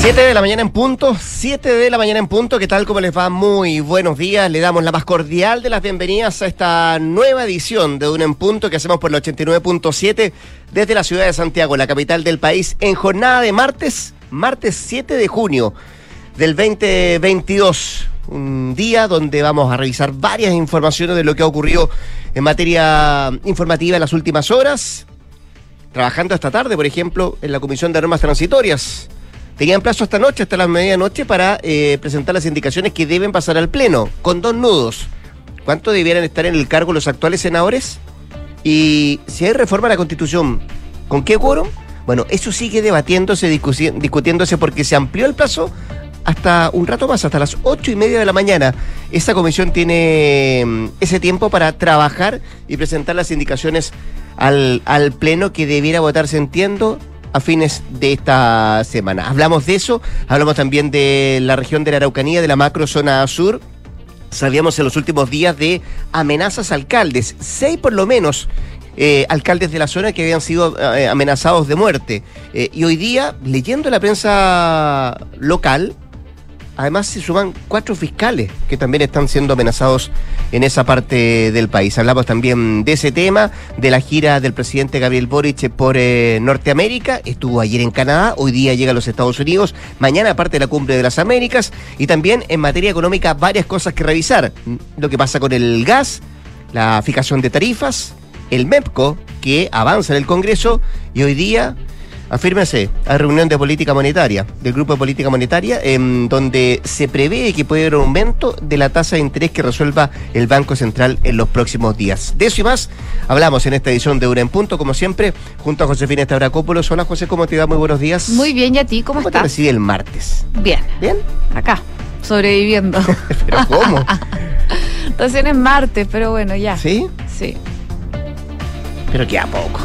7 de la mañana en punto, 7 de la mañana en punto, ¿qué tal? ¿Cómo les va? Muy buenos días, le damos la más cordial de las bienvenidas a esta nueva edición de Un en Punto que hacemos por el 89.7 desde la ciudad de Santiago, la capital del país, en jornada de martes, martes 7 de junio del 2022. Un día donde vamos a revisar varias informaciones de lo que ha ocurrido en materia informativa en las últimas horas. Trabajando esta tarde, por ejemplo, en la Comisión de Normas Transitorias. Tenían plazo esta noche, hasta la medianoche, para eh, presentar las indicaciones que deben pasar al Pleno, con dos nudos. ¿Cuánto debieran estar en el cargo los actuales senadores? Y si hay reforma a la Constitución, ¿con qué quórum? Bueno, eso sigue debatiéndose, discutiéndose porque se amplió el plazo hasta un rato más, hasta las ocho y media de la mañana. Esa comisión tiene mm, ese tiempo para trabajar y presentar las indicaciones al Pleno que debiera votarse, entiendo, a fines de esta semana. Hablamos de eso, hablamos también de la región de la Araucanía, de la macro zona sur. Sabíamos en los últimos días de amenazas a alcaldes, seis por lo menos eh, alcaldes de la zona que habían sido eh, amenazados de muerte. Eh, y hoy día, leyendo la prensa local, Además se suman cuatro fiscales que también están siendo amenazados en esa parte del país. Hablamos también de ese tema, de la gira del presidente Gabriel Boric por eh, Norteamérica. Estuvo ayer en Canadá, hoy día llega a los Estados Unidos, mañana parte de la cumbre de las Américas y también en materia económica varias cosas que revisar. Lo que pasa con el gas, la fijación de tarifas, el MEPCO que avanza en el Congreso y hoy día Afírmese, hay reunión de política monetaria, del grupo de política monetaria, en donde se prevé que puede haber un aumento de la tasa de interés que resuelva el Banco Central en los próximos días. De eso y más hablamos en esta edición de Una en Punto, como siempre, junto a Josefina Estabracópolos. Hola José, ¿cómo te va? Muy buenos días. Muy bien, ¿y a ti? ¿Cómo, ¿Cómo estás? te recibe el martes? Bien. ¿Bien? Acá, sobreviviendo. ¿Pero cómo? Recién es martes, pero bueno, ya. ¿Sí? Sí. Pero queda poco.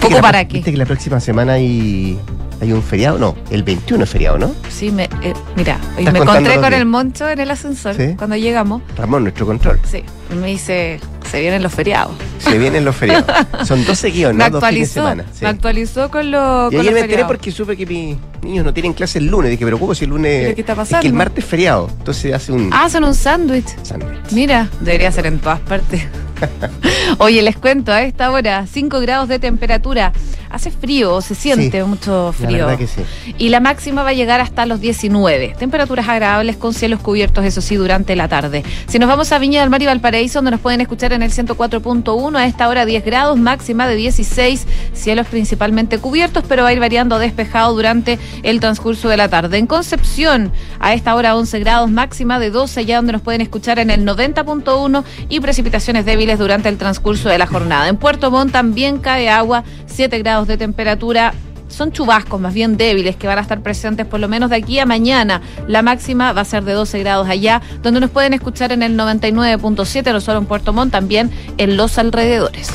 ¿Poco la, para qué? ¿Viste que la próxima semana hay, hay un feriado? No, el 21 es feriado, ¿no? Sí, me, eh, mira, ¿Estás me encontré los con el moncho en el ascensor ¿Sí? cuando llegamos. Ramón, nuestro control. Sí, y me dice, se vienen los feriados. Se vienen los feriados. Son dos seguidos, me ¿no? Dos fines de semana. sí. me actualizó con, lo, Y con ayer los me enteré porque supe que mis niños no tienen clase el lunes. Dije, pero ¿cómo si el lunes. ¿Pero qué está Es que el pasando? martes es feriado. Entonces hace un Ah, son un sándwich. sándwich. Mira, debería ser en todas partes. Oye, les cuento, a esta hora, 5 grados de temperatura. Hace frío, se siente Sí, mucho La frío. verdad que sí. Y la máxima va a llegar hasta los 19. Temperaturas agradables con cielos cubiertos, eso sí, durante la tarde. Si nos vamos a Viña del Mar y Valparaíso, donde nos pueden escuchar en el 104.1, a esta hora 10 grados, máxima de 16, cielos principalmente cubiertos, pero va a ir variando despejado durante el transcurso de la tarde. En Concepción, a esta hora 11 grados, máxima de 12, ya donde nos pueden escuchar en el 90.1 y precipitaciones débiles durante el transcurso de la jornada. En Puerto Montt también cae agua, 7 grados de temperatura son chubascos más bien débiles que van a estar presentes por lo menos de aquí a mañana. La máxima va a ser de 12 grados allá, donde nos pueden escuchar en el 99.7, no solo en Puerto Montt, también en los alrededores.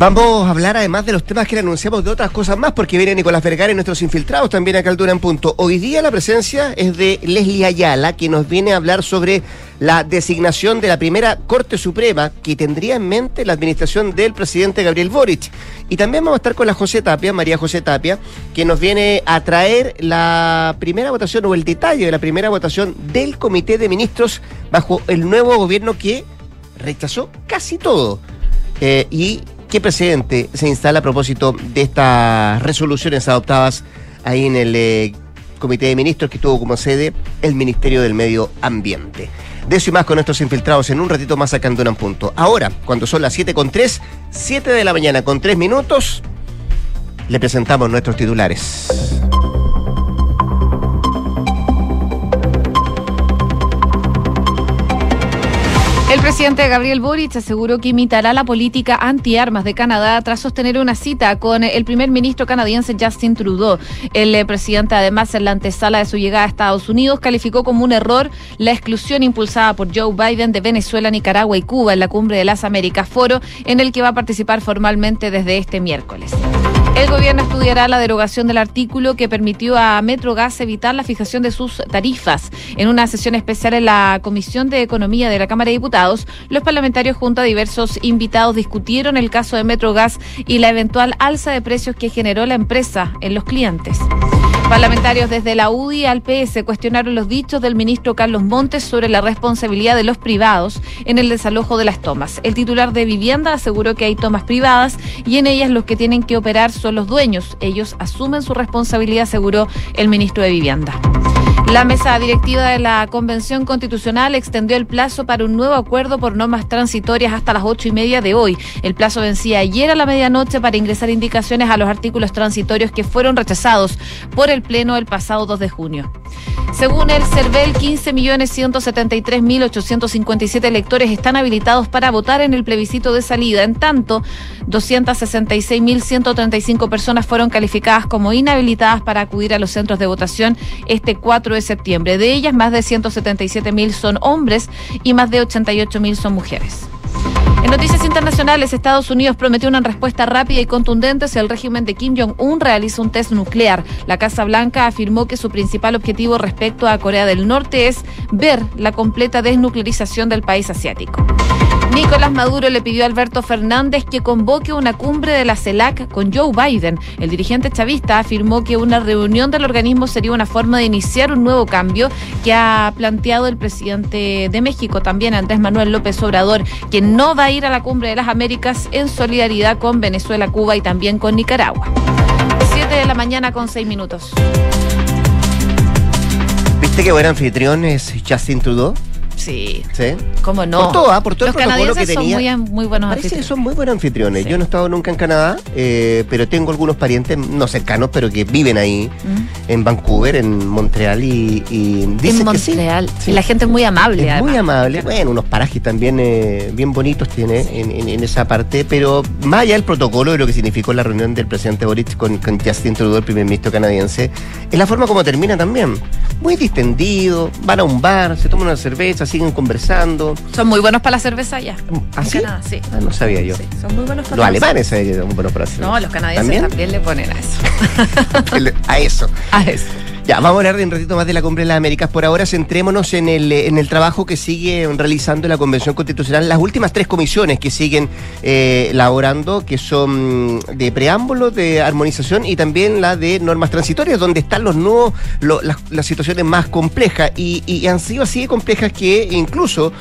Vamos a hablar además de los temas que le anunciamos de otras cosas más, porque viene Nicolás Vergara y nuestros infiltrados también acá al Dura en Punto. Hoy día la presencia es de Leslie Ayala, que nos viene a hablar sobre la designación de la primera Corte Suprema que tendría en mente la administración del presidente Gabriel Boric. Y también vamos a estar con la José Tapia, María José Tapia, que nos viene a traer la primera votación o el detalle de la primera votación del Comité de Ministros bajo el nuevo gobierno que rechazó casi todo. Eh, y qué presidente se instala a propósito de estas resoluciones adoptadas ahí en el eh, Comité de Ministros que tuvo como sede el Ministerio del Medio Ambiente. De eso y más con nuestros infiltrados en un ratito más Duna en Punto. Ahora, cuando son las 7 con 3, 7 de la mañana con 3 minutos, le presentamos nuestros titulares. El presidente Gabriel Boric aseguró que imitará la política antiarmas de Canadá tras sostener una cita con el primer ministro canadiense Justin Trudeau. El eh, presidente, además, en la antesala de su llegada a Estados Unidos, calificó como un error la exclusión impulsada por Joe Biden de Venezuela, Nicaragua y Cuba en la Cumbre de las Américas, foro en el que va a participar formalmente desde este miércoles. El gobierno estudiará la derogación del artículo que permitió a Metrogas evitar la fijación de sus tarifas. En una sesión especial en la Comisión de Economía de la Cámara de Diputados, los parlamentarios junto a diversos invitados discutieron el caso de Metrogas y la eventual alza de precios que generó la empresa en los clientes. Parlamentarios desde la UDI al PS cuestionaron los dichos del ministro Carlos Montes sobre la responsabilidad de los privados en el desalojo de las tomas. El titular de vivienda aseguró que hay tomas privadas y en ellas los que tienen que operar son los dueños. Ellos asumen su responsabilidad, aseguró el ministro de Vivienda. La mesa directiva de la Convención Constitucional extendió el plazo para un nuevo acuerdo por normas transitorias hasta las ocho y media de hoy. El plazo vencía ayer a la medianoche para ingresar indicaciones a los artículos transitorios que fueron rechazados por el Pleno el pasado 2 de junio. Según el CERVEL, 15.173.857 electores están habilitados para votar en el plebiscito de salida. En tanto, 266.135 personas fueron calificadas como inhabilitadas para acudir a los centros de votación este 4 de septiembre. De ellas, más de 177.000 son hombres y más de 88.000 son mujeres. En noticias internacionales, Estados Unidos prometió una respuesta rápida y contundente si el régimen de Kim Jong-un realiza un test nuclear. La Casa Blanca afirmó que su principal objetivo respecto a Corea del Norte es ver la completa desnuclearización del país asiático. Nicolás Maduro le pidió a Alberto Fernández que convoque una cumbre de la CELAC con Joe Biden. El dirigente chavista afirmó que una reunión del organismo sería una forma de iniciar un nuevo cambio que ha planteado el presidente de México, también Andrés Manuel López Obrador, que no va a ir a la cumbre de las Américas en solidaridad con Venezuela, Cuba y también con Nicaragua. Siete de la mañana con seis minutos. ¿Viste qué buen anfitrión es Justin Trudeau? Sí. ¿Sí? ¿Cómo no? Por todo, ¿ah? por todo Los el protocolo que canadienses son tenía. muy, muy buenos Parece que anfitriones. son muy buenos anfitriones. Sí. Yo no he estado nunca en Canadá, eh, pero tengo algunos parientes, no cercanos, pero que viven ahí, Mm. en Vancouver, en Montreal, y, y dicen en que sí. Montreal. Y la gente es muy amable. Es muy amable. Bueno, unos parajes también eh, bien bonitos tiene en, en- en esa parte, pero más allá del protocolo de lo que significó la reunión del presidente Boric con, con Justin Trudeau, el primer ministro canadiense, es la forma como termina también. Muy distendido, van a un bar, se toman una cerveza, siguen conversando. Son muy buenos para la cerveza allá. ¿Ah, sí? Canadá, sí. Ah, no sabía yo. Sí, son muy buenos para Los la alemanes eh, son buenos para hacer. No, los canadienses ¿También? le ponen a eso. a eso. a eso. Ya, vamos a hablar de un ratito más de la Cumbre de las Américas. Por ahora centrémonos en el, en el trabajo que sigue realizando la Convención Constitucional, las últimas tres comisiones que siguen eh, elaborando, que son de preámbulo, de armonización y también la de normas transitorias, donde están los nuevos, lo- las, las situaciones más complejas. Y, y han sido así de complejas que incluso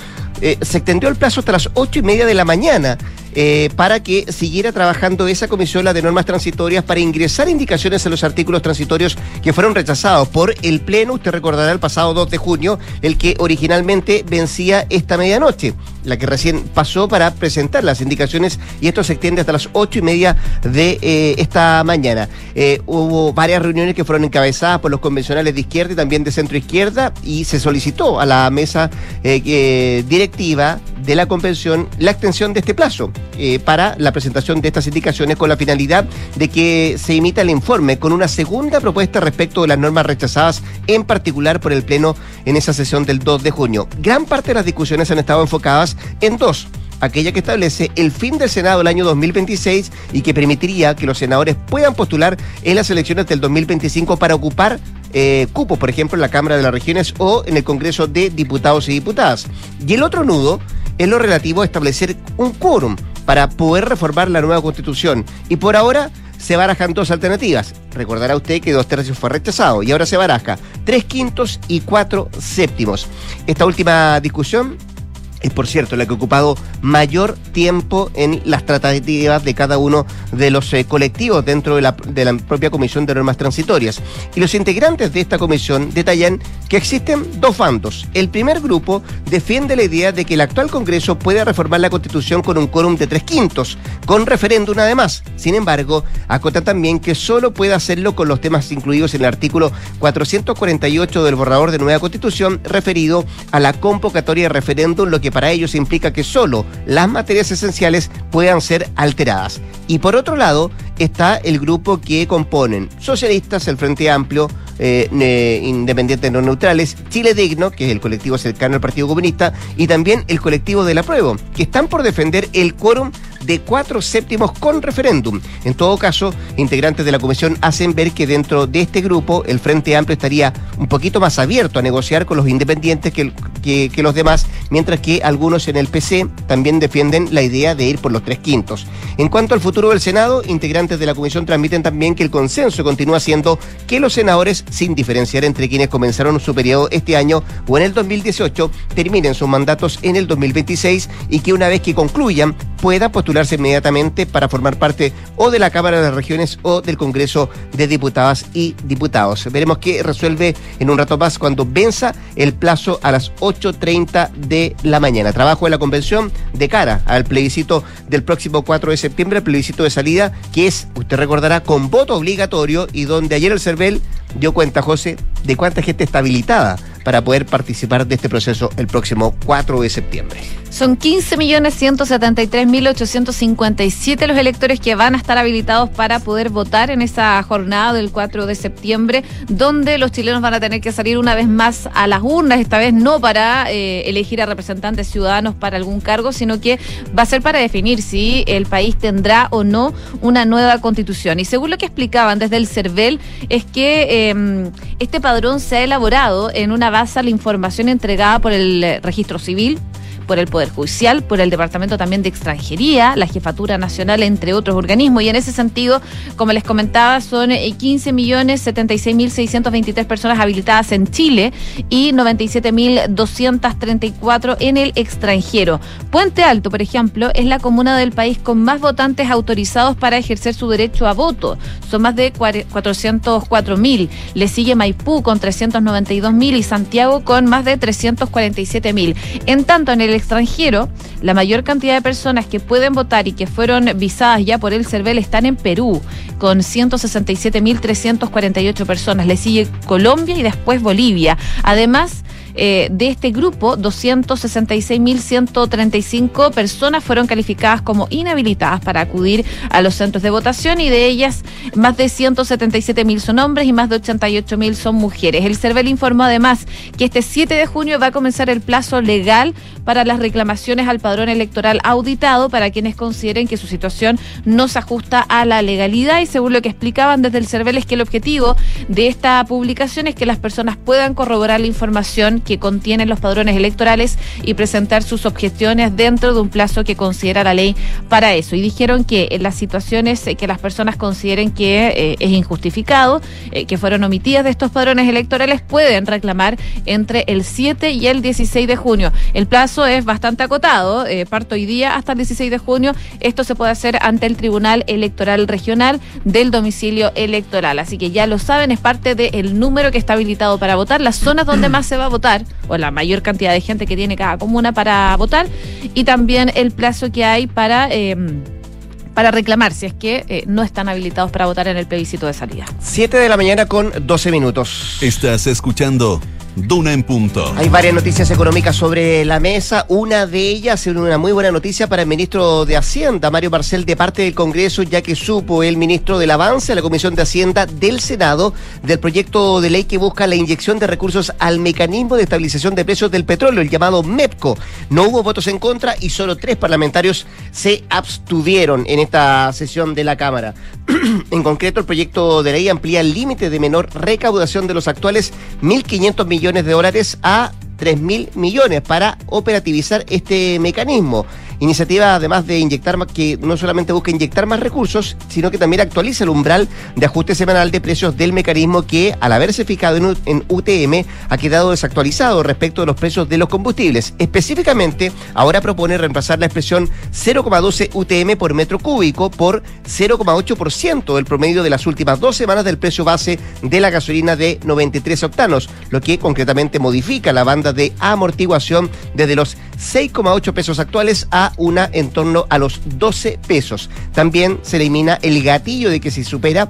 eh, se extendió el plazo hasta las ocho y media de la mañana eh, para que siguiera trabajando esa comisión, la de normas transitorias, para ingresar indicaciones en los artículos transitorios que fueron rechazados por el Pleno, usted recordará el pasado 2 de junio, el que originalmente vencía esta medianoche, la que recién pasó para presentar las indicaciones y esto se extiende hasta las ocho y media de eh, esta mañana. Eh, hubo varias reuniones que fueron encabezadas por los convencionales de izquierda y también de centro izquierda y se solicitó a la mesa directiva de la convención la extensión de este plazo eh, para la presentación de estas indicaciones con la finalidad de que se imita el informe con una segunda propuesta respecto de las normas rechazadas en particular por el Pleno en esa sesión del 2 de junio. Gran parte de las discusiones han estado enfocadas en dos aquella que establece el fin del Senado del año 2026 y que permitiría que los senadores puedan postular en las elecciones del 2025 para ocupar eh, cupos, por ejemplo, en la Cámara de las Regiones o en el Congreso de Diputados y Diputadas. Y el otro nudo es lo relativo a establecer un quórum para poder reformar la nueva constitución. Y por ahora se barajan dos alternativas. Recordará usted que dos tercios fue rechazado y ahora se baraja tres quintos y cuatro séptimos. Esta última discusión es, por cierto, la que ha ocupado mayor tiempo en las tratativas de cada uno de los eh, colectivos dentro de la, de la propia Comisión de Normas Transitorias. Y los integrantes de esta comisión detallan que existen dos bandos. El primer grupo defiende la idea de que el actual Congreso puede reformar la Constitución con un quórum de tres quintos, con referéndum además. Sin embargo, acotan también que solo puede hacerlo con los temas incluidos en el artículo 448 del borrador de nueva Constitución referido a la convocatoria de referéndum, lo que para ellos implica que solo las materias esenciales puedan ser alteradas. Y por otro lado está el grupo que componen socialistas, el Frente Amplio, eh, ne- independientes no neutrales, Chile Digno, que es el colectivo cercano al Partido Comunista, y también el colectivo del apruebo, que están por defender el quórum de cuatro séptimos con referéndum. En todo caso, integrantes de la comisión hacen ver que dentro de este grupo el Frente Amplio estaría un poquito más abierto a negociar con los independientes que, que, los demás, mientras que algunos en el PC también defienden la idea de ir por los tres quintos. En cuanto al futuro del Senado, integrantes de la comisión transmiten también que el consenso continúa siendo que los senadores, sin diferenciar entre quienes comenzaron su periodo este año o en el 2018, terminen sus mandatos en el 2026 y que una vez que concluyan pueda inmediatamente para formar parte o de la Cámara de las Regiones o del Congreso de Diputadas y Diputados. Veremos qué resuelve en un rato más cuando venza el plazo a las 8.30 de la mañana. Trabajo en la convención de cara al plebiscito del próximo 4 de septiembre, el plebiscito de salida que es, usted recordará, con voto obligatorio y donde ayer el CERVEL dio cuenta, José, de cuánta gente está habilitada para poder participar de este proceso el próximo 4 de septiembre. Son 15.173.857 los electores que van a estar habilitados para poder votar en esa jornada del 4 de septiembre, donde los chilenos van a tener que salir una vez más a las urnas, esta vez no para eh, elegir a representantes ciudadanos para algún cargo, sino que va a ser para definir si el país tendrá o no una nueva constitución. Y según lo que explicaban desde el CERVEL, es que em, este padrón se ha elaborado en una base a la información entregada por el registro civil por el Poder Judicial, por el Departamento también de Extranjería, la Jefatura Nacional, entre otros organismos. Y en ese sentido, como les comentaba, son 15 eh, millones 76 mil 623 personas habilitadas en Chile y 97 mil 234 en el extranjero. Puente Alto, por ejemplo, es la comuna del país con más votantes autorizados para ejercer su derecho a voto. Son más de 404 mil. Le sigue Maipú con 392 mil y Santiago con más de 347 mil. En tanto, en el extranjero, la mayor cantidad de personas que pueden votar y que fueron visadas ya por el CERVEL están en Perú, con 167.348 personas. Le sigue Colombia y después Bolivia. Además, eh, de este grupo, 266.135 personas fueron calificadas como inhabilitadas para acudir a los centros de votación y de ellas más de 177.000 son hombres y más de 88.000 son mujeres. El CERVEL informó además que este 7 de junio va a comenzar el plazo legal para las reclamaciones al padrón electoral auditado para quienes consideren que su situación no se ajusta a la legalidad y según lo que explicaban desde el CERVEL es que el objetivo de esta publicación es que las personas puedan corroborar la información que contienen los padrones electorales y presentar sus objeciones dentro de un plazo que considera la ley para eso. Y dijeron que en las situaciones que las personas consideren que eh, es injustificado, eh, que fueron omitidas de estos padrones electorales, pueden reclamar entre el 7 y el 16 de junio. El plazo es bastante acotado, eh, parto hoy día hasta el 16 de junio. Esto se puede hacer ante el Tribunal Electoral Regional del domicilio electoral. Así que ya lo saben, es parte del número que está habilitado para votar, las zonas donde más se va a votar o la mayor cantidad de gente que tiene cada comuna para votar, y también el plazo que hay para... Em, para reclamar si es que eh, no están habilitados para votar en el plebiscito de salida. 7 de la mañana con 12 minutos. Estás escuchando Duna en punto. Hay varias noticias económicas sobre la mesa. Una de ellas es una muy buena noticia para el ministro de Hacienda, Mario Marcel, de parte del Congreso, ya que supo el ministro del avance a la Comisión de Hacienda del Senado del proyecto de ley que busca la inyección de recursos al mecanismo de estabilización de precios del petróleo, el llamado MEPCO. No hubo votos en contra y solo tres parlamentarios se abstuvieron en esta sesión de la Cámara. en concreto, el proyecto de ley amplía el límite de menor recaudación de los actuales 1.500 millones de dólares a 3 mil millones para operativizar este mecanismo. Iniciativa además de inyectar más, que no solamente busca inyectar más recursos, sino que también actualiza el umbral de ajuste semanal de precios del mecanismo que, al haberse fijado en, UTM, ha quedado desactualizado respecto de los precios de los combustibles. Específicamente, ahora propone reemplazar la expresión 0,12 UTM por metro cúbico por 0,8% del promedio de las últimas dos semanas del precio base de la gasolina de 93 octanos, lo que concretamente modifica la banda de amortiguación desde los 6,8 pesos actuales a una en torno a los 12 pesos. También se elimina el gatillo de que si supera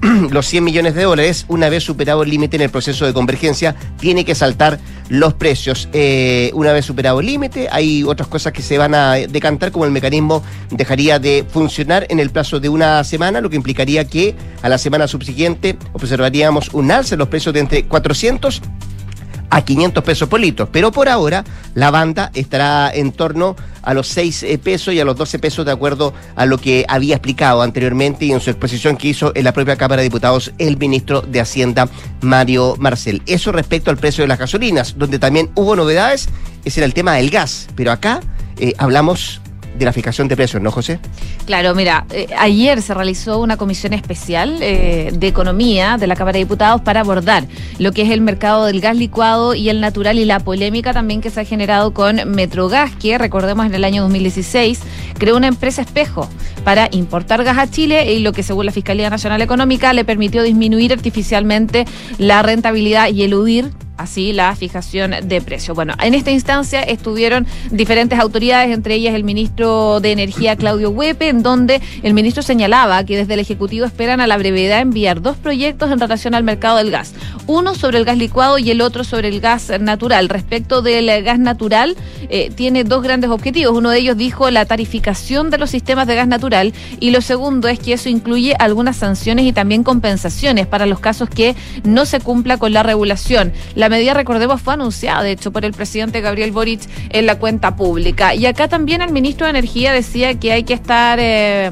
los 100 millones de dólares, una vez superado el límite en el proceso de convergencia, tiene que saltar los precios. Eh, una vez superado el límite, hay otras cosas que se van a decantar, como el mecanismo dejaría de funcionar en el plazo de una semana, lo que implicaría que a la semana subsiguiente observaríamos un alza en los precios de entre 400 a 500 pesos por litro. Pero por ahora la banda estará en torno a los 6 eh, pesos y a los 12 pesos de acuerdo a lo que había explicado anteriormente y en su exposición que hizo en la propia Cámara de Diputados el ministro de Hacienda, Mario Marcel. Eso respecto al precio de las gasolinas, donde también hubo novedades, es en el tema del gas. Pero acá eh, hablamos fijación de precios, ¿no, José? Claro, mira, eh, ayer se realizó una comisión especial eh, de economía de la Cámara de Diputados para abordar lo que es el mercado del gas licuado y el natural y la polémica también que se ha generado con Metrogas, que recordemos en el año 2016 creó una empresa espejo para importar gas a Chile y lo que según la Fiscalía Nacional Económica le permitió disminuir artificialmente la rentabilidad y eludir así la fijación de precios. Bueno, en esta instancia estuvieron diferentes autoridades, entre ellas el ministro de Energía Claudio Huepe, en donde el ministro señalaba que desde el Ejecutivo esperan a la brevedad enviar dos proyectos en relación al mercado del gas. Uno sobre el gas licuado y el otro sobre el gas natural. Respecto del gas natural, eh, tiene dos grandes objetivos. Uno de ellos dijo la tarificación de los sistemas de gas natural y lo segundo es que eso incluye algunas sanciones y también compensaciones para los casos que no se cumpla con la regulación. La la medida, recordemos, fue anunciada, de hecho, por el presidente Gabriel Boric en la cuenta pública. Y acá también el ministro de Energía decía que hay que estar... Eh,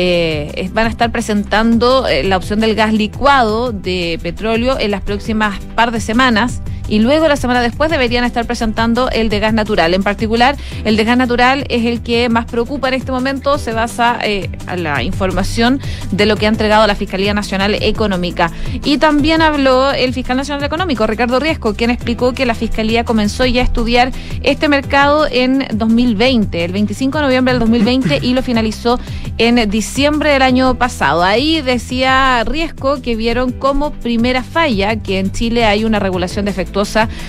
eh, van a estar presentando eh, la opción del gas licuado de petróleo en las próximas par de semanas y luego la semana después deberían estar presentando el de gas natural. En particular, el de gas natural es el que más preocupa en este momento, se basa eh, la información de lo que ha entregado la Fiscalía Nacional Económica. Y también habló el fiscal nacional económico, Ricardo Riesco, quien explicó que la Fiscalía comenzó ya a estudiar este mercado en 2020, el 25 de noviembre del 2020 y lo finalizó en diciembre del año pasado. Ahí decía Riesco que vieron como primera falla que en Chile hay una regulación defectuosa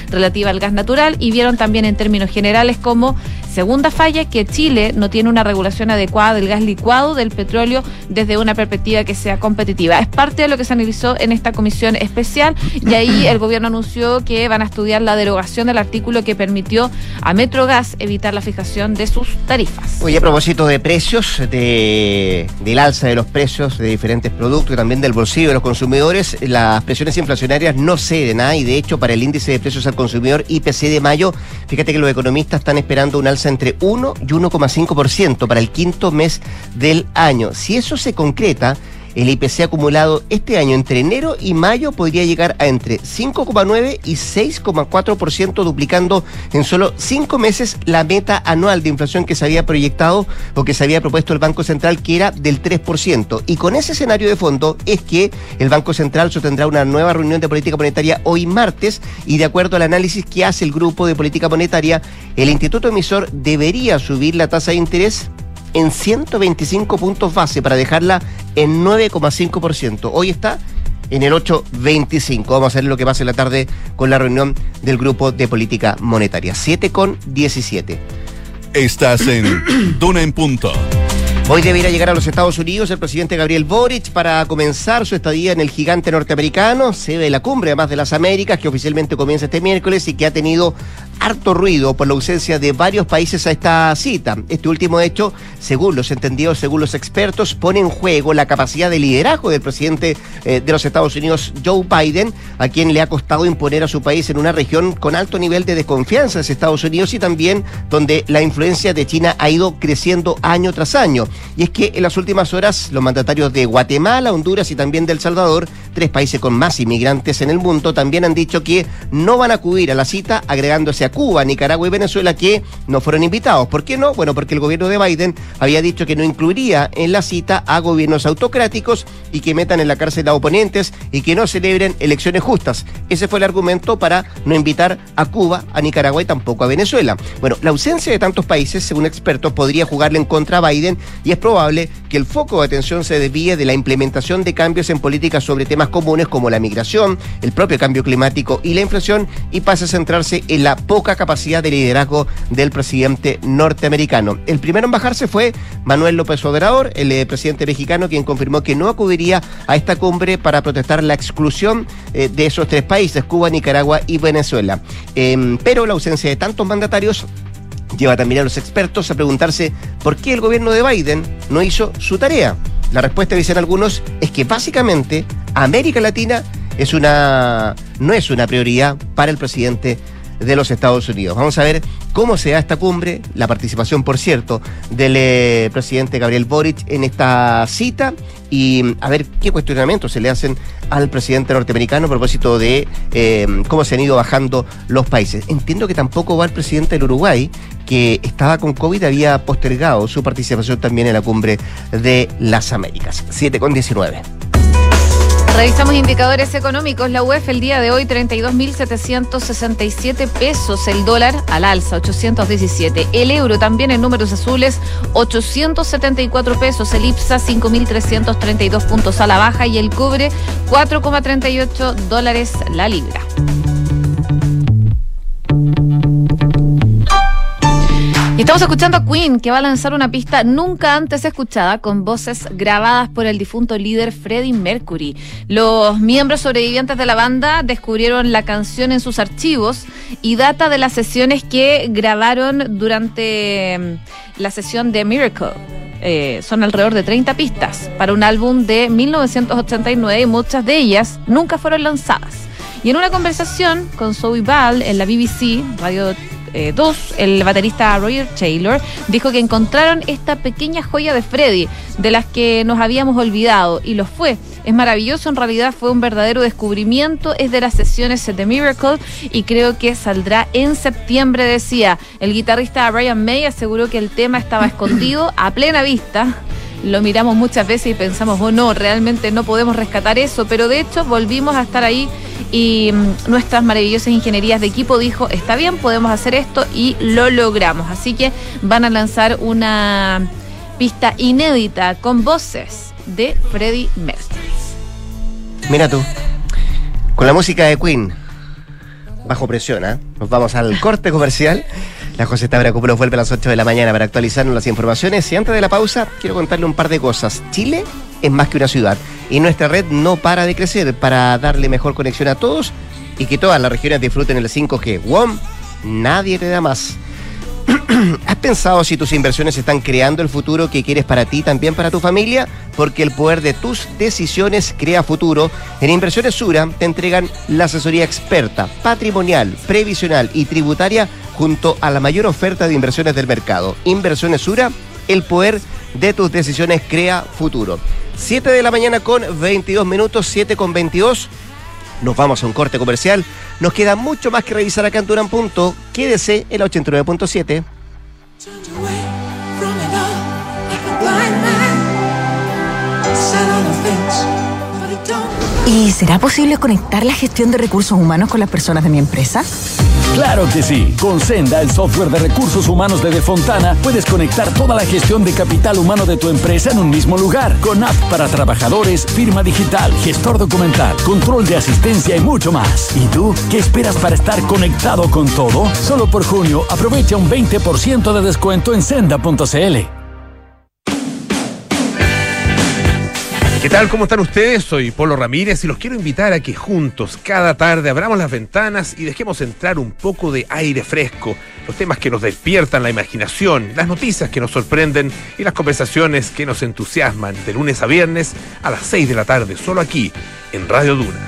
relativa al gas natural y vieron también en términos generales como segunda falla que Chile no tiene una regulación adecuada del gas licuado del petróleo desde una perspectiva que sea competitiva. Es parte de lo que se analizó en esta comisión especial y ahí el gobierno anunció que van a estudiar la derogación del artículo que permitió a Metrogas evitar la fijación de sus tarifas. Oye, a propósito de precios, de, del alza de los precios de diferentes productos y también del bolsillo de los consumidores, las presiones inflacionarias no ceden, ¿ah? y de hecho para el índice de precios al consumidor IPC de mayo, fíjate que los economistas están esperando un alza entre 1 y 1,5% para el quinto mes del año. Si eso se concreta, el IPC acumulado este año entre enero y mayo podría llegar a entre 5,9 y 6,4%, duplicando en solo cinco meses la meta anual de inflación que se había proyectado o que se había propuesto el Banco Central, que era del 3%. Y con ese escenario de fondo es que el Banco Central sostendrá una nueva reunión de política monetaria hoy martes y de acuerdo al análisis que hace el grupo de política monetaria, el instituto emisor debería subir la tasa de interés en 125 puntos base para dejarla en 9,5%. Hoy está en el 8.25. Vamos a ver lo que pasa en la tarde con la reunión del grupo de política monetaria. 7 con 17. Estás en Duna en Punto. Hoy debería llegar a los Estados Unidos el presidente Gabriel Boric para comenzar su estadía en el gigante norteamericano, sede de la cumbre además de las Américas, que oficialmente comienza este miércoles y que ha tenido harto ruido por la ausencia de varios países a esta cita. Este último hecho, según los entendidos, según los expertos, pone en juego la capacidad de liderazgo del presidente eh, de los Estados Unidos, Joe Biden, a quien le ha costado imponer a su país en una región con alto nivel de desconfianza de Estados Unidos y también donde la influencia de China ha ido creciendo año tras año. Y es que en las últimas horas los mandatarios de Guatemala, Honduras y también de El Salvador, tres países con más inmigrantes en el mundo, también han dicho que no van a acudir a la cita, agregándose a Cuba, Nicaragua y Venezuela que no fueron invitados. ¿Por qué no? Bueno, porque el gobierno de Biden había dicho que no incluiría en la cita a gobiernos autocráticos y que metan en la cárcel a oponentes y que no celebren elecciones justas. Ese fue el argumento para no invitar a Cuba, a Nicaragua y tampoco a Venezuela. Bueno, la ausencia de tantos países, según expertos, podría jugarle en contra a Biden y es probable que el foco de atención se desvíe de la implementación de cambios en políticas sobre temas comunes como la migración, el propio cambio climático y la inflación y pase a centrarse en la poca capacidad de liderazgo del presidente norteamericano. El primero en bajarse fue Manuel López Obrador, el eh, presidente mexicano, quien confirmó que no acudiría a esta cumbre para protestar la exclusión eh, de esos tres países, Cuba, Nicaragua y Venezuela. Em, pero la ausencia de tantos mandatarios lleva también a los expertos a preguntarse por qué el gobierno de Biden no hizo su tarea. La respuesta, dicen algunos, es que básicamente América Latina es una, no es una prioridad para el presidente de los Estados Unidos. Vamos a ver cómo se da esta cumbre, la participación, por cierto, del eh, presidente Gabriel Boric en esta cita y mm, a ver qué cuestionamientos se le hacen al presidente norteamericano a propósito de eh, cómo se han ido bajando los países. Entiendo que tampoco va el presidente del Uruguay, que estaba con COVID, había postergado su participación también en la cumbre de las Américas. 7 con 19. Revisamos indicadores económicos. La UEF el día de hoy 32.767 pesos. El dólar al alza 817. El euro también en números azules 874 pesos. El IPSA 5.332 puntos a la baja y el cobre 4,38 dólares la libra. Estamos escuchando a Queen, que va a lanzar una pista nunca antes escuchada con voces grabadas por el difunto líder Freddie Mercury. Los miembros sobrevivientes de la banda descubrieron la canción en sus archivos y data de las sesiones que grabaron durante mm, la sesión de Miracle. Eh, son alrededor de 30 pistas para un álbum de 1989 y muchas de ellas nunca fueron lanzadas. Y en una conversación con Zoe Ball en la BBC, Radio 2, eh, el baterista Roger Taylor dijo que encontraron esta pequeña joya de Freddy, de las que nos habíamos olvidado, y lo fue. Es maravilloso, en realidad fue un verdadero descubrimiento, es de las sesiones de Miracle y creo que saldrá en septiembre, decía. El guitarrista Brian May aseguró que el tema estaba escondido a plena vista lo miramos muchas veces y pensamos, oh no, realmente no podemos rescatar eso, pero de hecho volvimos a estar ahí y mm, nuestras maravillosas ingenierías de equipo dijo, está bien, podemos hacer esto y lo logramos. Así que van a lanzar una pista inédita con voces de Freddie Mercury. Mira tú, con la música de Queen, bajo presión, ¿eh? nos vamos al corte comercial. La José Tabra Cupulo vuelve a las 8 de la mañana para actualizarnos las informaciones. Y antes de la pausa, quiero contarle un par de cosas. Chile es más que una ciudad y nuestra red no para de crecer para darle mejor conexión a todos y que todas las regiones disfruten el 5G. WOM, nadie te da más. ¿Has pensado si tus inversiones están creando el futuro que quieres para ti, también para tu familia? Porque el poder de tus decisiones crea futuro. En Inversiones Sura te entregan la asesoría experta, patrimonial, previsional y tributaria junto a la mayor oferta de inversiones del mercado. Inversiones Sura, el poder de tus decisiones crea futuro. 7 de la mañana con 22 minutos, 7 con 22. Nos vamos a un corte comercial. Nos queda mucho más que revisar acá en Durán Punto. Quédese en la 89.7. ¿Y será posible conectar la gestión de recursos humanos con las personas de mi empresa? Claro que sí. Con Senda, el software de recursos humanos de Defontana, puedes conectar toda la gestión de capital humano de tu empresa en un mismo lugar. Con app para trabajadores, firma digital, gestor documental, control de asistencia y mucho más. ¿Y tú qué esperas para estar conectado con todo? Solo por junio aprovecha un 20% de descuento en senda.cl. ¿Qué tal? ¿Cómo están ustedes? Soy Polo Ramírez y los quiero invitar a que juntos, cada tarde, abramos las ventanas y dejemos entrar un poco de aire fresco, los temas que nos despiertan la imaginación, las noticias que nos sorprenden y las conversaciones que nos entusiasman de lunes a viernes a las 6 de la tarde, solo aquí, en Radio Duna.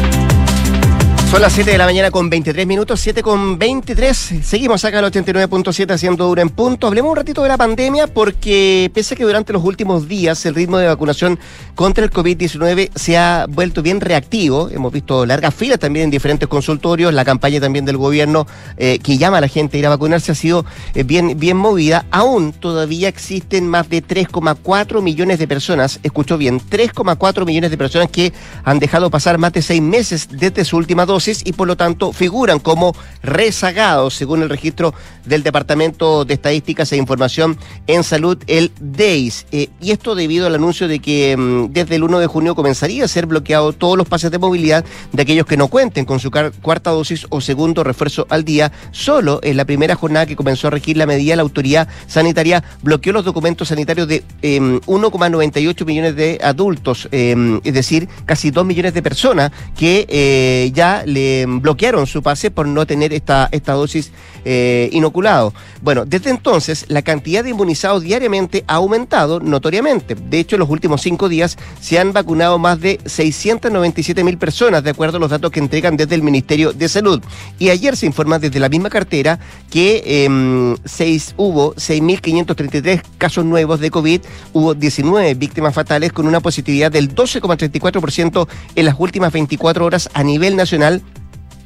Son las 7 de la mañana con 23 minutos, 7 con 23. Seguimos acá al 89.7 haciendo dura en punto. Hablemos un ratito de la pandemia porque pese a que durante los últimos días el ritmo de vacunación contra el COVID-19 se ha vuelto bien reactivo, hemos visto largas filas también en diferentes consultorios, la campaña también del gobierno eh, que llama a la gente a ir a vacunarse ha sido eh, bien, bien movida. Aún todavía existen más de 3,4 millones de personas, escuchó bien, 3,4 millones de personas que han dejado pasar más de seis meses desde su última dosis y por lo tanto figuran como rezagados según el registro del Departamento de Estadísticas e Información en Salud, el DEIS. Eh, y esto debido al anuncio de que mm, desde el 1 de junio comenzaría a ser bloqueado todos los pases de movilidad de aquellos que no cuenten con su cuarta dosis o segundo refuerzo al día. Solo en la primera jornada que comenzó a regir la medida, la autoridad sanitaria bloqueó los documentos sanitarios de 1,98 em, millones de adultos, em, es decir, casi 2 millones de personas que eh, ya le bloquearon su pase por no tener esta, esta dosis eh, inoculado. Bueno, desde entonces la cantidad de inmunizados diariamente ha aumentado notoriamente. De hecho, en los últimos cinco días se han vacunado más de 697 mil personas, de acuerdo a los datos que entregan desde el Ministerio de Salud. Y ayer se informa desde la misma cartera que eh, seis, hubo 6.533 casos nuevos de COVID, hubo 19 víctimas fatales con una positividad del 12,34% en las últimas 24 horas a nivel nacional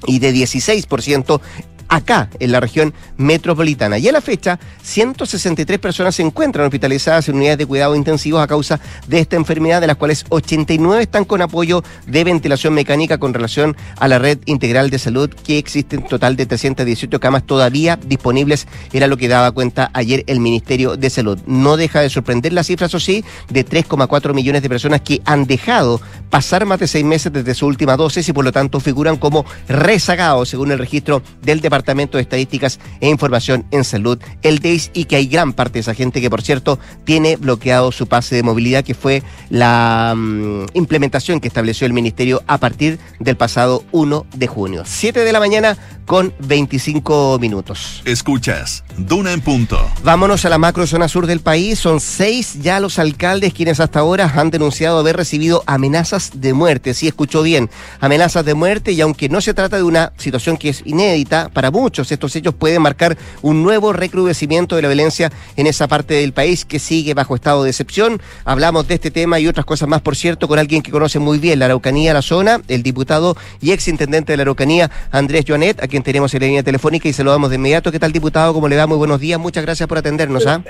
y de 16% acá, en la región metropolitana. Y a la fecha, 163 personas se encuentran hospitalizadas en unidades de cuidado intensivos a causa de esta enfermedad, de las cuales 89 están con apoyo de ventilación mecánica con relación a la red integral de salud, que existe en total de 318 camas todavía disponibles, era lo que daba cuenta ayer el Ministerio de Salud. No deja de sorprender las cifras, o sí, de 3,4 millones de personas que han dejado pasar más de seis meses desde su última dosis y por lo tanto figuran como rezagados, según el registro del Departamento Departamento de Estadísticas e Información en Salud, el DEIS, y que hay gran parte de esa gente que, por cierto, tiene bloqueado su pase de movilidad, que fue la mm, implementación que estableció el Ministerio a partir del pasado 1 de junio. 7 de la mañana con 25 minutos. Escuchas, Duna en punto. Vámonos a la macro zona sur del país. Son seis ya los alcaldes quienes hasta ahora han denunciado haber recibido amenazas de muerte. Sí, escuchó bien, amenazas de muerte y aunque no se trata de una situación que es inédita para muchos, estos hechos pueden marcar un nuevo recrudecimiento de la violencia en esa parte del país que sigue bajo estado de excepción. Hablamos de este tema y otras cosas más, por cierto, con alguien que conoce muy bien la Araucanía, la zona, el diputado y exintendente de la Araucanía, Andrés Joanet, a quien tenemos en la línea telefónica y saludamos de inmediato. ¿Qué tal, diputado? ¿Cómo le va? Muy buenos días. Muchas gracias por atendernos. ¿ah?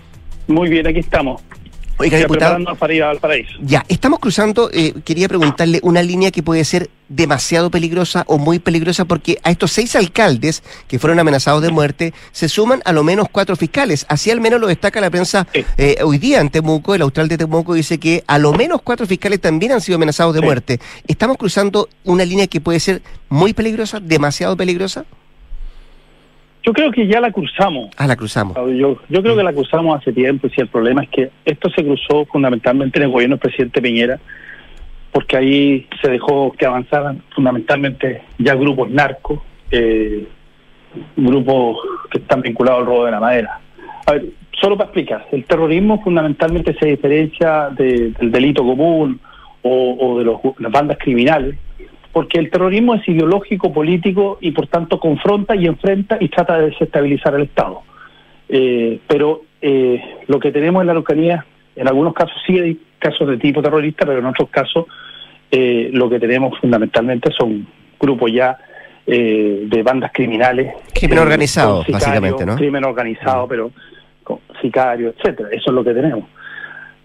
Muy bien, aquí estamos. Oiga, diputado. Para ir al paraíso. Ya, estamos cruzando, eh, quería preguntarle, una línea que puede ser demasiado peligrosa o muy peligrosa porque a estos seis alcaldes que fueron amenazados de muerte se suman a lo menos cuatro fiscales. Así al menos lo destaca la prensa eh, hoy día en Temuco, el austral de Temuco dice que a lo menos cuatro fiscales también han sido amenazados de muerte. ¿Estamos cruzando una línea que puede ser muy peligrosa, demasiado peligrosa? Yo creo que ya la cruzamos. Ah, la cruzamos. Yo, yo creo que la cruzamos hace tiempo y si el problema es que esto se cruzó fundamentalmente en el gobierno del presidente Piñera, porque ahí se dejó que avanzaran fundamentalmente ya grupos narcos, eh, grupos que están vinculados al robo de la madera. A ver, solo para explicar, el terrorismo fundamentalmente se diferencia del delito común o, o de los, las bandas criminales, porque el terrorismo es ideológico, político y por tanto confronta y enfrenta y trata de desestabilizar al Estado. Eh, pero eh, lo que tenemos en la Araucanía, en algunos casos sí hay casos de tipo terrorista, pero en otros casos eh, lo que tenemos fundamentalmente son grupos ya de bandas criminales. Crimen organizado, básicamente, ¿no? Crimen organizado, pero con sicario, etcétera. Eso es lo que tenemos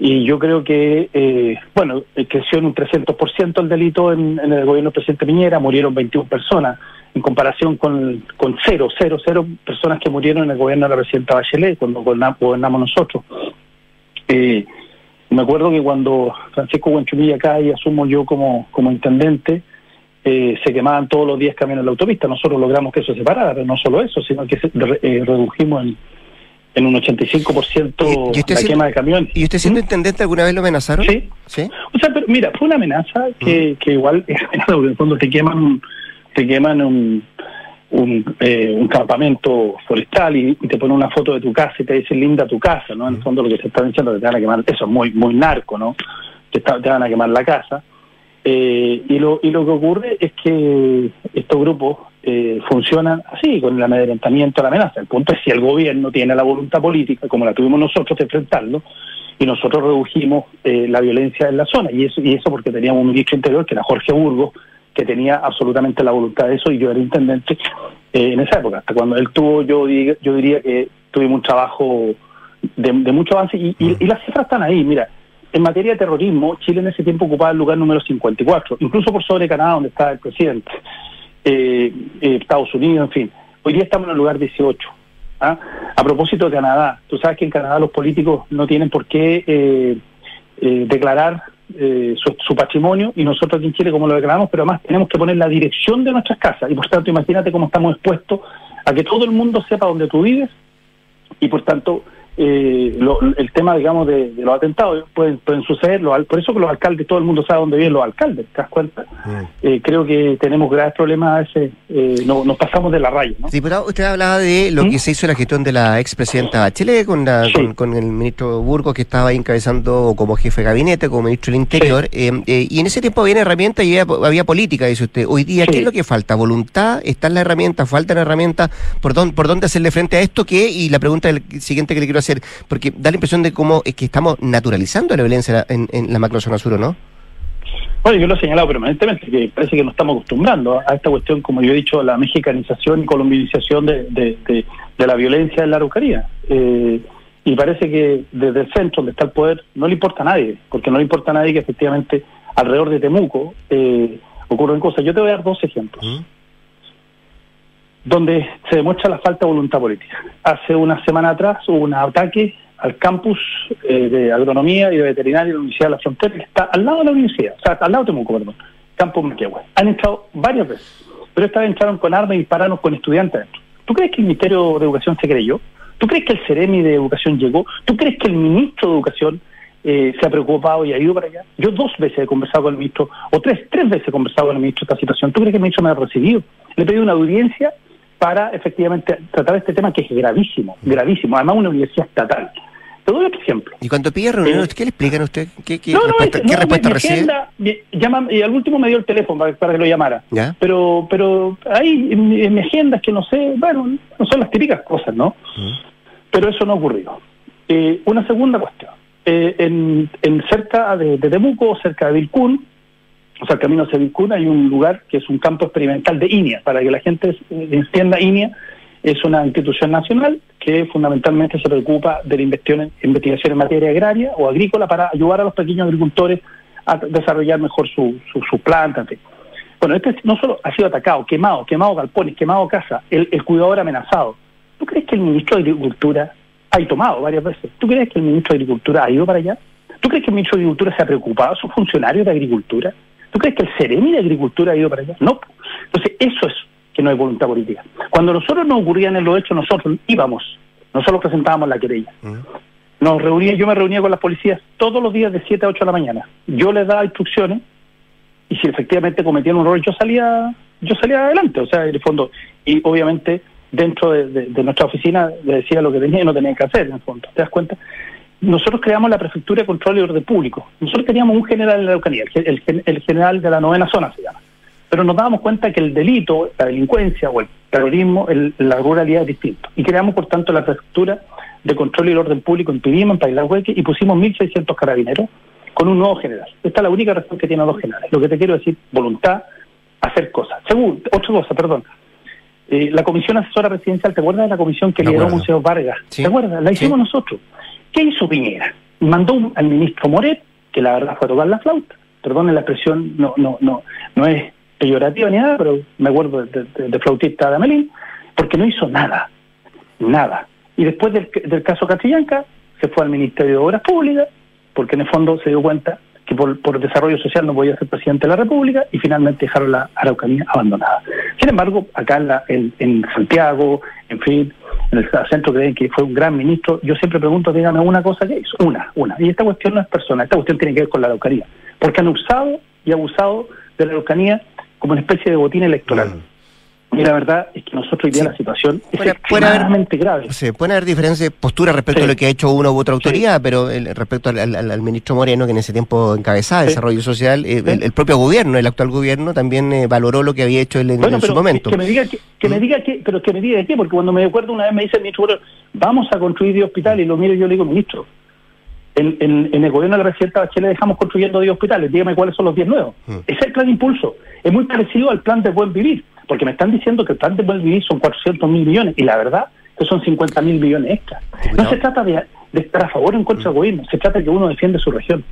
y yo creo que, eh, bueno, eh, creció en un 300% el delito en, el gobierno del presidente Piñera, murieron 21 personas, en comparación con, con cero, cero, cero personas que murieron en el gobierno de la presidenta Bachelet, cuando gobernamos nosotros. Eh, me acuerdo que cuando Francisco Buenchumilla cae y asumo yo como, como intendente, eh, se quemaban todos los días camiones en la autopista. Nosotros logramos que eso se parara, pero no solo eso, sino que redujimos el en un 85% ¿Y, la quema de camiones. ¿Y usted siendo ¿Mm? intendente alguna vez lo amenazaron? Sí. ¿Sí? O sea, pero mira, fue una amenaza que, mm. que igual, en el fondo te queman, te queman un, un, eh, un campamento forestal y, te ponen una foto de tu casa y te dicen linda tu casa, ¿no? En el mm. fondo lo que se está diciendo es que te van a quemar, eso es muy, muy narco, ¿no? Te, te van a quemar la casa. Eh, y, lo, y lo que ocurre es que estos grupos eh, funcionan así, con el amedrentamiento, la amenaza. El punto es si el gobierno tiene la voluntad política, como la tuvimos nosotros, de enfrentarlo, y nosotros redujimos eh, la violencia en la zona. Y eso, y eso porque teníamos un ministro interior, que era Jorge Burgos, que tenía absolutamente la voluntad de eso, y yo era intendente eh, en esa época. Hasta cuando él tuvo, yo, yo diría que tuvimos un trabajo de, mucho avance, y, y las cifras están ahí. Mira, en materia de terrorismo, Chile en ese tiempo ocupaba el lugar número 54, incluso por sobre Canadá, donde estaba el presidente. Eh, eh, Estados Unidos, en fin. Hoy día estamos en el lugar 18. ¿ah? A propósito de Canadá, tú sabes que en Canadá los políticos no tienen por qué eh, eh, declarar eh, su, su patrimonio y nosotros aquí en Chile como lo declaramos, pero además tenemos que poner la dirección de nuestras casas y por tanto imagínate cómo estamos expuestos a que todo el mundo sepa dónde tú vives y por tanto eh, lo- el tema digamos de, de los atentados pueden, pueden suceder los por eso que los alcaldes todo el mundo sabe dónde viven los alcaldes te das cuenta Eh, creo que tenemos graves problemas a veces eh, no- nos pasamos de la raya ¿no? Diputado, usted hablaba de lo ¿Mm? que se hizo en la gestión de la expresidenta Bachelet con, la- Sí. con, con el ministro Burgos que estaba ahí encabezando como jefe de gabinete, como ministro del Interior. eh, eh, y en ese tiempo había herramientas y había, había política, dice usted. Hoy día, ¿qué Sí. es lo que falta? ¿Voluntad? ¿Están las herramientas? ¿Faltan herramientas? ¿Por dónde, ¿Por dónde hacerle frente a esto? ¿Qué? Y la pregunta del- siguiente que le quiero hacer, porque da la impresión de cómo es que estamos naturalizando la violencia en, en la macrozona sur, ¿o no? Bueno, yo lo he señalado permanentemente, que parece que nos estamos acostumbrando a esta cuestión, como yo he dicho, la mexicanización y colombianización de, de, de- de la violencia en la Araucanía. Eh, y parece que desde el centro, donde está el poder, no le importa a nadie, porque no le importa a nadie que efectivamente alrededor de Temuco eh, ocurren cosas. Yo te voy a dar dos ejemplos donde se demuestra la falta de voluntad política. Hace una semana atrás hubo un ataque al campus eh, de agronomía y de veterinaria de la Universidad de la Frontera, que está al lado de la universidad, o sea, al lado de Temuco, perdón, campus Manquehue. Han entrado varias veces, pero esta vez entraron con armas y dispararon con estudiantes adentro. ¿Tú crees que el Ministerio de Educación se creyó? ¿Tú crees que el Ceremi de Educación llegó? ¿Tú crees que el Ministro de Educación eh, se ha preocupado y ha ido para allá? Yo dos veces he conversado con el ministro, o tres, tres veces he conversado con el ministro de esta situación. ¿Tú crees que el ministro me ha recibido? Le he pedido una audiencia para efectivamente tratar este tema que es gravísimo, gravísimo, además una universidad estatal. Te doy otro ejemplo. Y cuando pide reuniones, ¿qué le explican a usted? ¿Qué, qué No, no, respuesta, es- qué no, respuesta mi- agenda, mi- llama- y al último me dio el teléfono para, para que lo llamara. ¿Ya? Pero, pero ahí en, mi- en mi agenda es que no sé, bueno, no son las típicas cosas, ¿no? Pero eso no ocurrió. Eh, una segunda cuestión. Eh, en, en cerca de, de Temuco, cerca de Vilcún, o sea, el camino hacia Vilcún, hay un lugar que es un campo experimental de INEA. Para que la gente eh, entienda, INEA es una institución nacional que fundamentalmente se preocupa de la investigación, en materia agraria o agrícola para ayudar a los pequeños agricultores a desarrollar mejor su, su, su planta. Bueno, este no solo ha sido atacado, quemado, quemado galpones, quemado casa, el, el cuidador amenazado. ¿Tú crees que el ministro de Agricultura ha tomado varias veces? ¿Tú crees que el ministro de Agricultura ha ido para allá? ¿Tú crees que el ministro de Agricultura se ha preocupado a sus funcionarios de Agricultura? ¿Tú crees que el Ceremi de Agricultura ha ido para allá? No. Entonces, eso es que no hay voluntad política. Cuando nosotros nos ocurrían en los hechos, nosotros íbamos, nosotros presentábamos la querella. Nos reunía, yo me reunía con las policías todos los días de 7 a 8 de la mañana. Yo les daba instrucciones y si efectivamente cometían un error, yo salía, yo salía adelante, o sea, en el fondo, y obviamente dentro de, de- de nuestra oficina le decía lo que tenía y no tenía que hacer, en el fondo, ¿te das cuenta? Nosotros creamos la Prefectura de Control y Orden Público. Nosotros teníamos un general en la Araucanía, el, gen- el gen- el general de la novena zona se llama. Pero nos dábamos cuenta que el delito, la delincuencia o el terrorismo, el- la ruralidad es distinto. Y creamos, por tanto, la Prefectura de Control y el Orden Público en Pidima, en Pailahueque, y pusimos 1.600 carabineros con un nuevo general. Esta es la única razón que tienen los generales. Lo que te quiero decir, voluntad, hacer cosas. Segundo, otra cosa, perdón. Eh, la Comisión Asesora Presidencial, ¿te acuerdas de la comisión que lideró. Museo Vargas? Sí. ¿Te acuerdas? La hicimos nosotros. ¿Qué hizo Piñera? Mandó al ministro Moret, que la verdad fue a tocar la flauta. Perdonen la expresión, no, no, no, no es peyorativa ni nada, pero me acuerdo de, flautista de Amelín, porque no hizo nada, nada. Y después del, caso Catrillanca, se fue al Ministerio de Obras Públicas, porque en el fondo se dio cuenta que por, por desarrollo social no podía ser presidente de la República y finalmente dejaron la Araucanía abandonada. Sin embargo, acá en, la- en Santiago, en fin, en el centro creen que fue un gran ministro. Yo siempre pregunto, dígame una cosa que hizo, una, una. Y esta cuestión no es personal, esta cuestión tiene que ver con la Araucanía, porque han usado y abusado de la Araucanía como una especie de botín electoral. Y la verdad es que nosotros hoy día Sí. la situación es Puede- puede haber- extremadamente grave. O sea, pueden haber diferencias de postura respecto Sí. a lo que ha hecho una u otra autoridad, pero el- respecto al, al- al ministro Moreno, que en ese tiempo encabezaba Sí. Desarrollo Social, eh, Sí. el, el propio gobierno, el actual gobierno, también eh, valoró lo que había hecho él en, Bueno, en pero su momento. Que, que me diga que, que me diga que, pero que me diga qué, porque cuando me acuerdo una vez me dice el ministro, bueno, vamos a construir 10 hospitales, y lo miro y yo le digo, ministro, en, en, en el gobierno de la presidenta Bachelet dejamos construyendo 10 hospitales, dígame cuáles son los 10 nuevos. Mm. Ese es el plan de impulso. Es muy parecido al plan de buen vivir, porque me están diciendo que el plan de buen vivir son 400 mil millones, y la verdad que son 50 mil millones extra. Diputado. No se trata de, de estar a favor o en contra del gobierno, se trata de que uno defiende su región.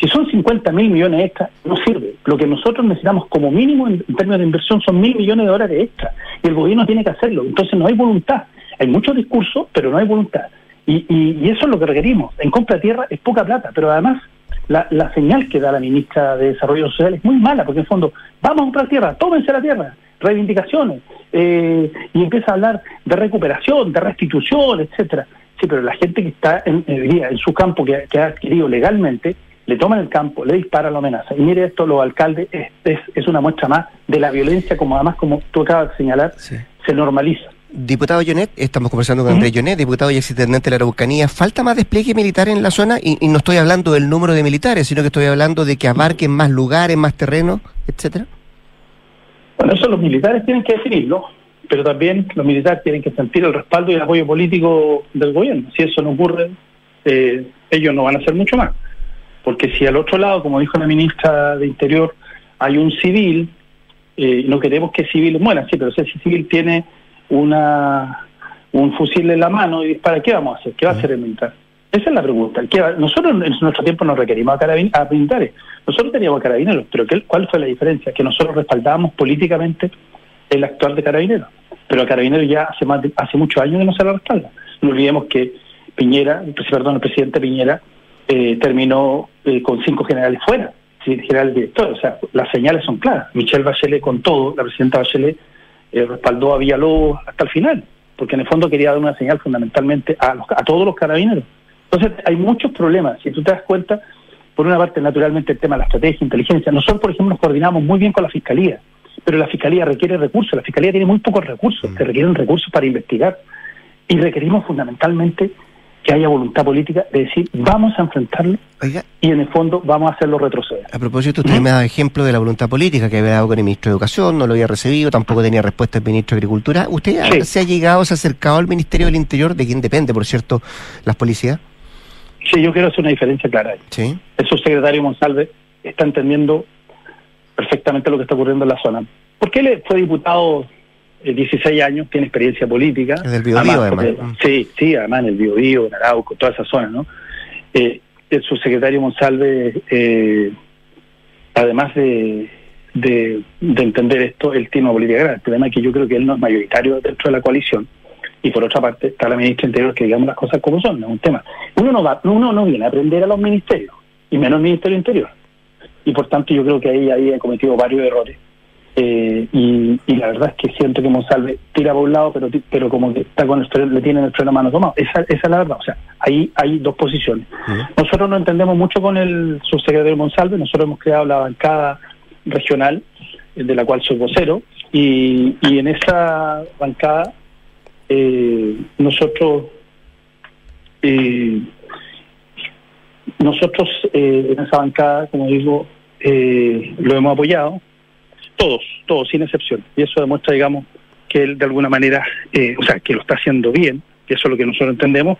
Si son 50 mil millones extra, no sirve. Lo que nosotros necesitamos como mínimo en, en términos de inversión son mil millones de dólares extra. Y el gobierno tiene que hacerlo. Entonces no hay voluntad. Hay muchos discursos, pero no hay voluntad. Y, y- y eso es lo que requerimos. En compra de tierra es poca plata, pero además la, la señal que da la ministra de Desarrollo Social es muy mala, porque en el fondo, vamos a comprar tierra, tómense la tierra, reivindicaciones, eh, y empieza a hablar de recuperación, de restitución, etcétera. Sí, pero la gente que está en, en su campo, que, ha- que ha adquirido legalmente, le toman el campo, le disparan la amenaza. Y mire esto, los alcaldes, es, es, es una muestra más de la violencia, como además, como tú acabas de señalar, Sí. se normaliza. Diputado Jonet, estamos conversando con Andrés Jonet, diputado y exintendente de la Araucanía. ¿Falta más despliegue militar en la zona? Y, y no estoy hablando del número de militares, sino que estoy hablando de que abarquen más lugares, más terrenos, etcétera. Bueno, eso los militares tienen que definirlo, pero también los militares tienen que sentir el respaldo y el apoyo político del gobierno. Si eso no ocurre, eh, ellos no van a hacer mucho más. Porque si al otro lado, como dijo la ministra de Interior, hay un civil, eh, no queremos que civiles mueran, sí, pero si ese civil tiene una un fusil en la mano y dispara, ¿qué vamos a hacer? ¿Qué va a hacer el militar? Esa es la pregunta. ¿Qué va- Nosotros en nuestro tiempo nos requerimos a, carabin- a militares. Nosotros teníamos carabineros, pero ¿qué- ¿cuál fue la diferencia? Que nosotros respaldábamos políticamente el actual de carabineros. Pero a carabineros ya hace más de- hace muchos años que no se lo respalda. No olvidemos que Piñera, perdón, el presidente Piñera eh, terminó eh, con cinco generales fuera, sí, generales directores. O sea, las señales son claras. Michelle Bachelet con todo, la presidenta Bachelet eh, respaldó a Villalobos hasta el final, porque en el fondo quería dar una señal fundamentalmente a, los- a todos los carabineros. Entonces, hay muchos problemas. Si tú te das cuenta, por una parte, naturalmente, el tema de la estrategia, inteligencia. Nosotros, por ejemplo, nos coordinamos muy bien con la Fiscalía, pero la Fiscalía requiere recursos. La Fiscalía tiene muy pocos recursos, se requieren recursos para investigar. Y requerimos fundamentalmente que haya voluntad política de decir, vamos a enfrentarlo Oiga, y en el fondo vamos a hacerlo retroceder. a propósito, usted me da ejemplo de la voluntad política que había dado con el ministro de Educación, no lo había recibido, tampoco tenía respuesta el ministro de Agricultura. ¿Usted ha- Sí. se ha llegado, se ha acercado al Ministerio del Interior, de quien depende, por cierto, las policías? Sí, yo quiero hacer una diferencia clara ahí. Sí. el subsecretario Monsalve está entendiendo perfectamente lo que está ocurriendo en la zona. Porque él fue diputado eh, 16 años, tiene experiencia política. Es del Biobío, además. porque- Sí, sí, además en el Biobío, en Arauco, toda esa zona, ¿no? Eh, el subsecretario Monsalve, eh, además de, de, de entender esto, él tiene una política grande. El problema es que yo creo que él no es mayoritario dentro de la coalición. Y por otra parte está la ministra Interior que digamos las cosas como son, no es un tema. Uno no va, uno no viene a aprender a los ministerios, y menos el Ministerio Interior. Y por tanto yo creo que ahí, ahí ha cometido varios errores. Eh, y, y la verdad es que siento que Monsalve tira por un lado, pero pero como que está con el freno- le tiene el freno a mano tomado. Esa, esa es la verdad. O sea, ahí hay dos posiciones. Nosotros no entendemos mucho con el subsecretario Monsalve. Nosotros hemos creado la bancada regional, eh, de la cual soy vocero, y, y en esa bancada eh, nosotros eh, nosotros eh, en esa bancada, como digo, eh, lo hemos apoyado, todos, todos, sin excepción. Y eso demuestra, digamos, que él de alguna manera, eh, o sea, que lo está haciendo bien, que eso es lo que nosotros entendemos,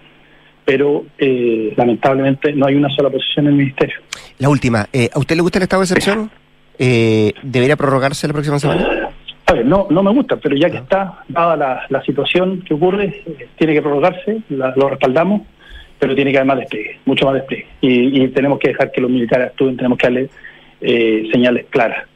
pero eh, lamentablemente no hay una sola posición en el ministerio. La última, ¿a usted le gusta el estado de excepción? Eh, ¿Debería prorrogarse la próxima semana? A ver, no, no me gusta, pero ya que está dada la, la situación que ocurre, eh, tiene que prorrogarse, la- lo respaldamos, pero tiene que haber más despliegue, mucho más despliegue. Y, y tenemos que dejar que los militares actúen, tenemos que darle eh, señales claras.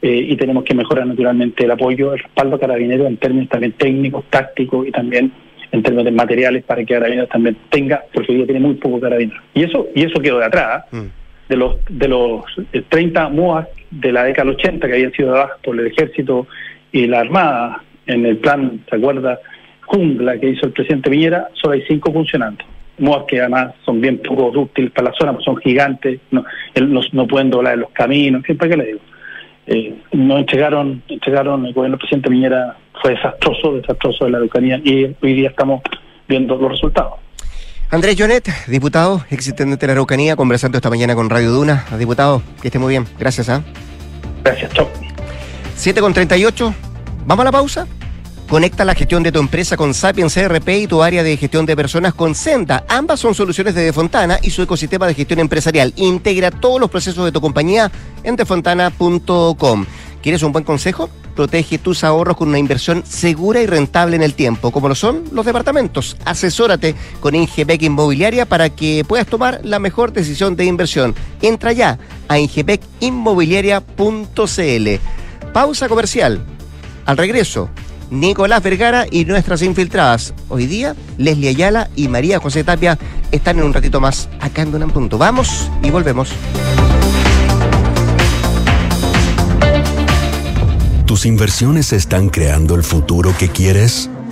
Eh, y tenemos que mejorar naturalmente el apoyo, el respaldo a Carabineros en términos también técnicos, tácticos y también en términos de materiales para que Carabineros también tenga, porque hoy día tiene muy poco Carabineros. Y eso y eso quedó de atrás. Mm. de los de los eh, 30 MOAC de la década del 80 que habían sido dadas por el ejército y la armada en el plan, ¿se acuerda? Jungla que hizo el presidente Piñera, solo hay cinco funcionando. MOAC que además son bien poco útiles para la zona, pues son gigantes, no, no, no pueden doblar en los caminos, ¿qué, ¿para qué le digo? Eh, nos entregaron, entregaron el gobierno del presidente Piñera, fue desastroso, desastroso de la Araucanía y hoy día estamos viendo los resultados. Andrés Jonet, diputado, exintendente de la Araucanía, conversando esta mañana con Radio Duna. Diputado, que esté muy bien. Gracias, ¿ah? Gracias, chao. 7 con 38. ¿Vamos a la pausa? Conecta la gestión de tu empresa con Sapiens CRP y tu área de gestión de personas con Senda. Ambas son soluciones de Defontana y su ecosistema de gestión empresarial. Integra todos los procesos de tu compañía en defontana.com. ¿Quieres un buen consejo? Protege tus ahorros con una inversión segura y rentable en el tiempo, como lo son los departamentos. Asesórate con Ingebec Inmobiliaria para que puedas tomar la mejor decisión de inversión. Entra ya a ingebecinmobiliaria.cl. Pausa comercial. Al regreso, Nicolás Vergara y nuestras infiltradas. Hoy día, Leslie Ayala y María José Tapia están en un ratito más acá en Dunam Punto. Vamos y volvemos. ¿Tus inversiones están creando el futuro que quieres?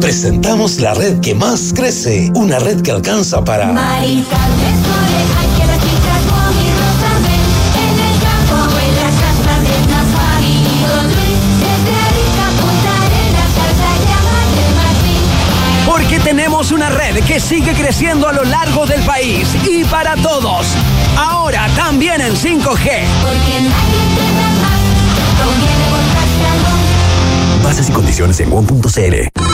Presentamos la red que más crece, una red que alcanza para... Porque tenemos una red que sigue creciendo a lo largo del país y para todos. Ahora también en 5G. Bases y condiciones en one.cl.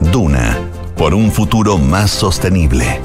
Duna, por un futuro más sostenible.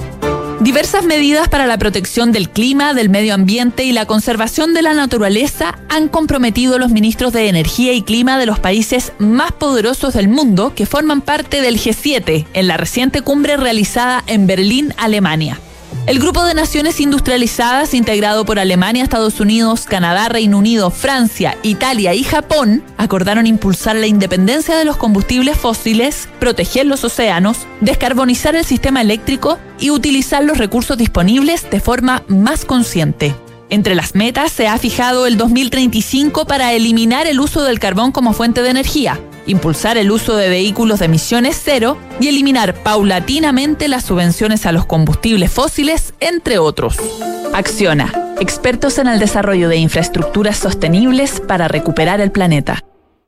Diversas medidas para la protección del clima, del medio ambiente y la conservación de la naturaleza han comprometido a los ministros de Energía y Clima de los países más poderosos del mundo que forman parte del G7 en la reciente cumbre realizada en Berlín, Alemania. El grupo de naciones industrializadas, integrado por Alemania, Estados Unidos, Canadá, Reino Unido, Francia, Italia y Japón, acordaron impulsar la independencia de los combustibles fósiles, proteger los océanos, descarbonizar el sistema eléctrico y utilizar los recursos disponibles de forma más consciente. Entre las metas se ha fijado el 2035 para eliminar el uso del carbón como fuente de energía, impulsar el uso de vehículos de emisiones cero y eliminar paulatinamente las subvenciones a los combustibles fósiles, entre otros. Acciona, expertos en el desarrollo de infraestructuras sostenibles para recuperar el planeta.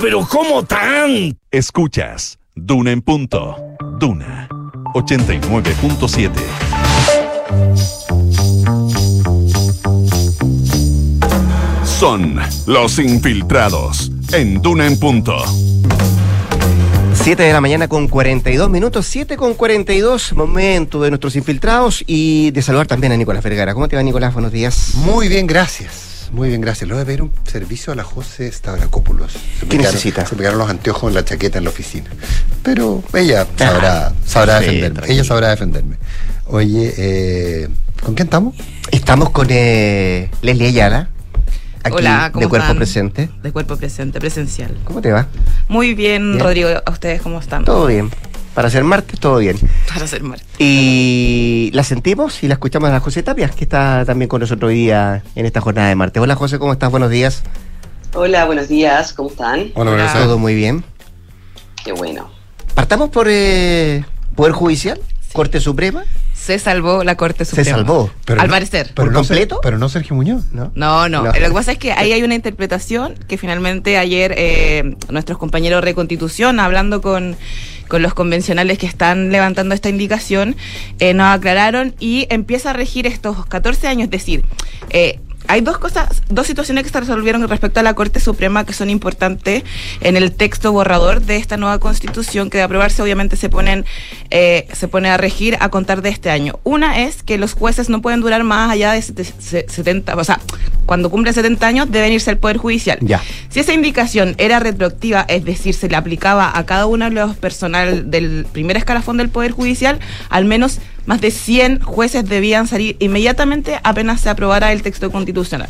pero ¿cómo tan? Escuchas Duna en punto. Duna 89.7. Son los infiltrados en Duna en punto. 7 de la mañana con 42 minutos, 7 con 42, momento de nuestros infiltrados y de saludar también a Nicolás Vergara. ¿Cómo te va, Nicolás? Buenos días. Muy bien, gracias. Muy bien, gracias. Le voy a pedir un servicio a la José Stavrakopoulos. Se ¿Qué necesita? Se me quedaron los anteojos en la chaqueta en la oficina. Pero ella sabrá, sabrá Ah, sí, defenderme. tranquilo. Ella sabrá defenderme. Oye, eh, ¿con quién estamos? Estamos con eh, Leslie Ayala, aquí Hola, ¿cómo de Cuerpo están? Presente. De cuerpo presente, presencial. ¿Cómo te va? Muy bien, Bien. Rodrigo. ¿A ustedes cómo están? Todo bien. Para ser martes, todo bien. Para ser martes. Y la sentimos y la escuchamos a la José Tapias, que está también con nosotros hoy día en esta jornada de martes. Hola José, ¿cómo estás? Buenos días. Hola, buenos días, ¿cómo están? Todo muy bien. Qué bueno. Partamos por eh, Poder Judicial. ¿Corte Suprema? Se salvó la Corte Se Suprema. salvó. Pero Al no- parecer. Pero ¿Por no Ser- completo? pero no Sergio Muñoz, ¿no? No, no, No. Lo que pasa es que ahí hay una interpretación que finalmente ayer eh, nuestros compañeros de Reconstitución, hablando con, con los convencionales que están levantando esta indicación, eh, nos aclararon y empieza a regir estos 14 años. Es decir, eh, hay dos cosas, dos situaciones que se resolvieron respecto a la Corte Suprema que son importantes en el texto borrador de esta nueva constitución que de aprobarse obviamente se ponen eh, se pone a regir a contar de este año. Una es que los jueces no pueden durar más allá de sete- se- 70, o sea, cuando cumplen 70 años deben irse al Poder Judicial. Ya. Si esa indicación era retroactiva, es decir, se le aplicaba a cada uno de los personal del primer escalafón del Poder Judicial, al menos más de 100 jueces debían salir inmediatamente apenas se aprobara el texto constitucional.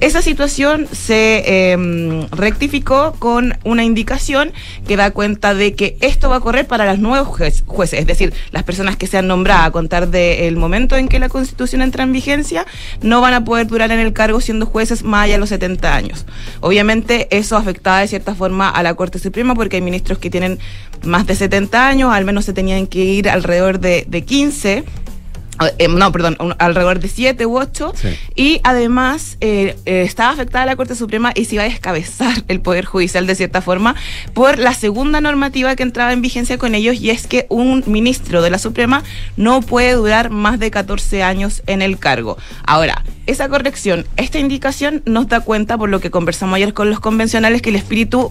Esa situación se eh, rectificó con una indicación que da cuenta de que esto va a correr para los nuevos jueces, es decir, las personas que sean nombradas a contar del momento en que la Constitución entra en vigencia, no van a poder durar en el cargo siendo jueces más allá de los 70 años. Obviamente eso afectaba de cierta forma a la Corte Suprema porque hay ministros que tienen más de 70 años, al menos se tenían que ir alrededor de, de 15. Eh, no, perdón, un- alrededor de 7 u 8. Sí. Y además eh, eh, estaba afectada la Corte Suprema y se iba a descabezar el Poder Judicial de cierta forma por la segunda normativa que entraba en vigencia con ellos y es que un ministro de la Suprema no puede durar más de 14 años en el cargo. Ahora, esa corrección, esta indicación nos da cuenta, por lo que conversamos ayer con los convencionales, que el espíritu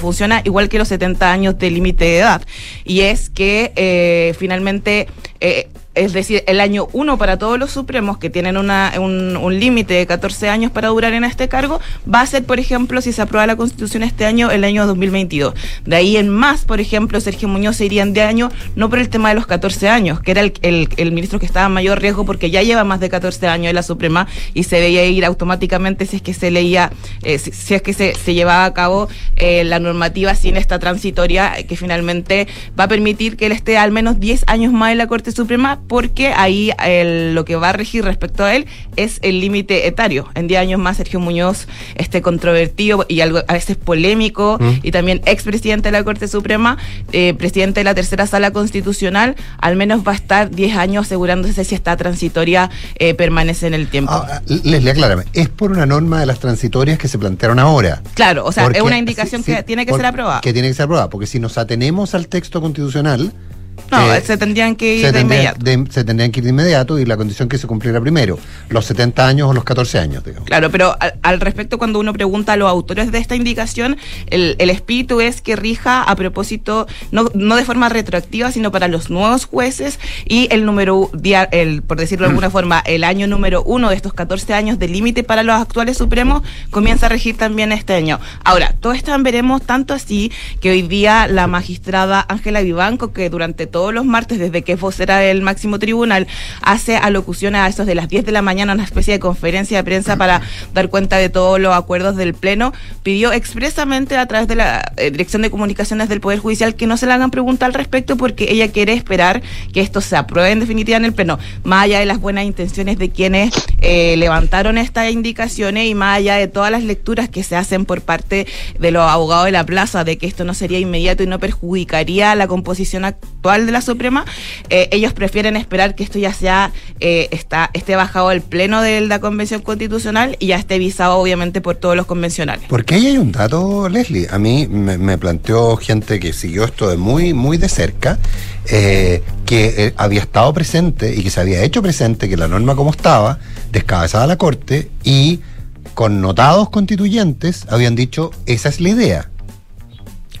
funciona igual que los 70 años de límite de edad. Y es que finalmente... es decir, el año 1 para todos los supremos que tienen una, un, un límite de 14 años para durar en este cargo, va a ser, por ejemplo, si se aprueba la Constitución este año, el año 2022. De ahí en más, por ejemplo, Sergio Muñoz se irían de año, no por el tema de los 14 años, que era el, el- ministro que estaba en mayor riesgo porque ya lleva más de 14 años en la Suprema y se veía ir automáticamente si es que se leía, eh, si, si es que se, se llevaba a cabo eh, la normativa sin esta transitoria eh, que finalmente va a permitir que él esté al menos 10 años más en la Corte Suprema porque ahí el- lo que va a regir respecto a él es el límite etario. En 10 años más Sergio Muñoz, este controvertido y algo a veces polémico Mm. y también expresidente de la Corte Suprema, eh, presidente de la tercera sala constitucional, al menos va a estar 10 años asegurándose si esta transitoria eh, permanece en el tiempo. Ah, Leslie, aclárame. Es por una norma de las transitorias que se plantearon ahora. claro, o sea, Porque- es una indicación sí, que sí, tiene que por- ser aprobada. Que tiene que ser aprobada, porque si nos atenemos al texto constitucional. No, eh, se tendrían que ir se de tendría- inmediato. de- se tendrían que ir de inmediato y la condición que se cumpliera primero, los 70 años o los 14 años, digamos. Claro, pero al, al respecto, cuando uno pregunta a los autores de esta indicación, el, el espíritu es que rija a propósito, no, no de forma retroactiva, sino para los nuevos jueces y el número, el, por decirlo de alguna forma, el año número uno de estos 14 años de límite para los actuales supremos comienza a regir también este año. Ahora, todo esto veremos tanto así que hoy día la magistrada Ángela Vivanco, que durante todos los martes, desde que es vocera del máximo tribunal, hace alocuciones a esos de las 10 de la mañana, una especie de conferencia de prensa para dar cuenta de todos los acuerdos del Pleno, pidió expresamente a través de la eh, Dirección de Comunicaciones del Poder Judicial que no se le hagan preguntas al respecto porque ella quiere esperar que esto se apruebe en definitiva en el Pleno, más allá de las buenas intenciones de quienes eh, levantaron estas indicaciones y más allá de todas las lecturas que se hacen por parte de los abogados de la plaza de que esto no sería inmediato y no perjudicaría la composición actual de la Suprema, eh, ellos prefieren esperar que esto ya sea eh, está, esté bajado el pleno de la Convención Constitucional y ya esté visado obviamente por todos los convencionales. Porque ahí hay un dato, Leslie. A mí me, planteó gente que siguió esto de muy, muy de cerca, eh, que eh, había estado presente y que se había hecho presente que la norma como estaba, descabezada la Corte y connotados constituyentes habían dicho, esa es la idea.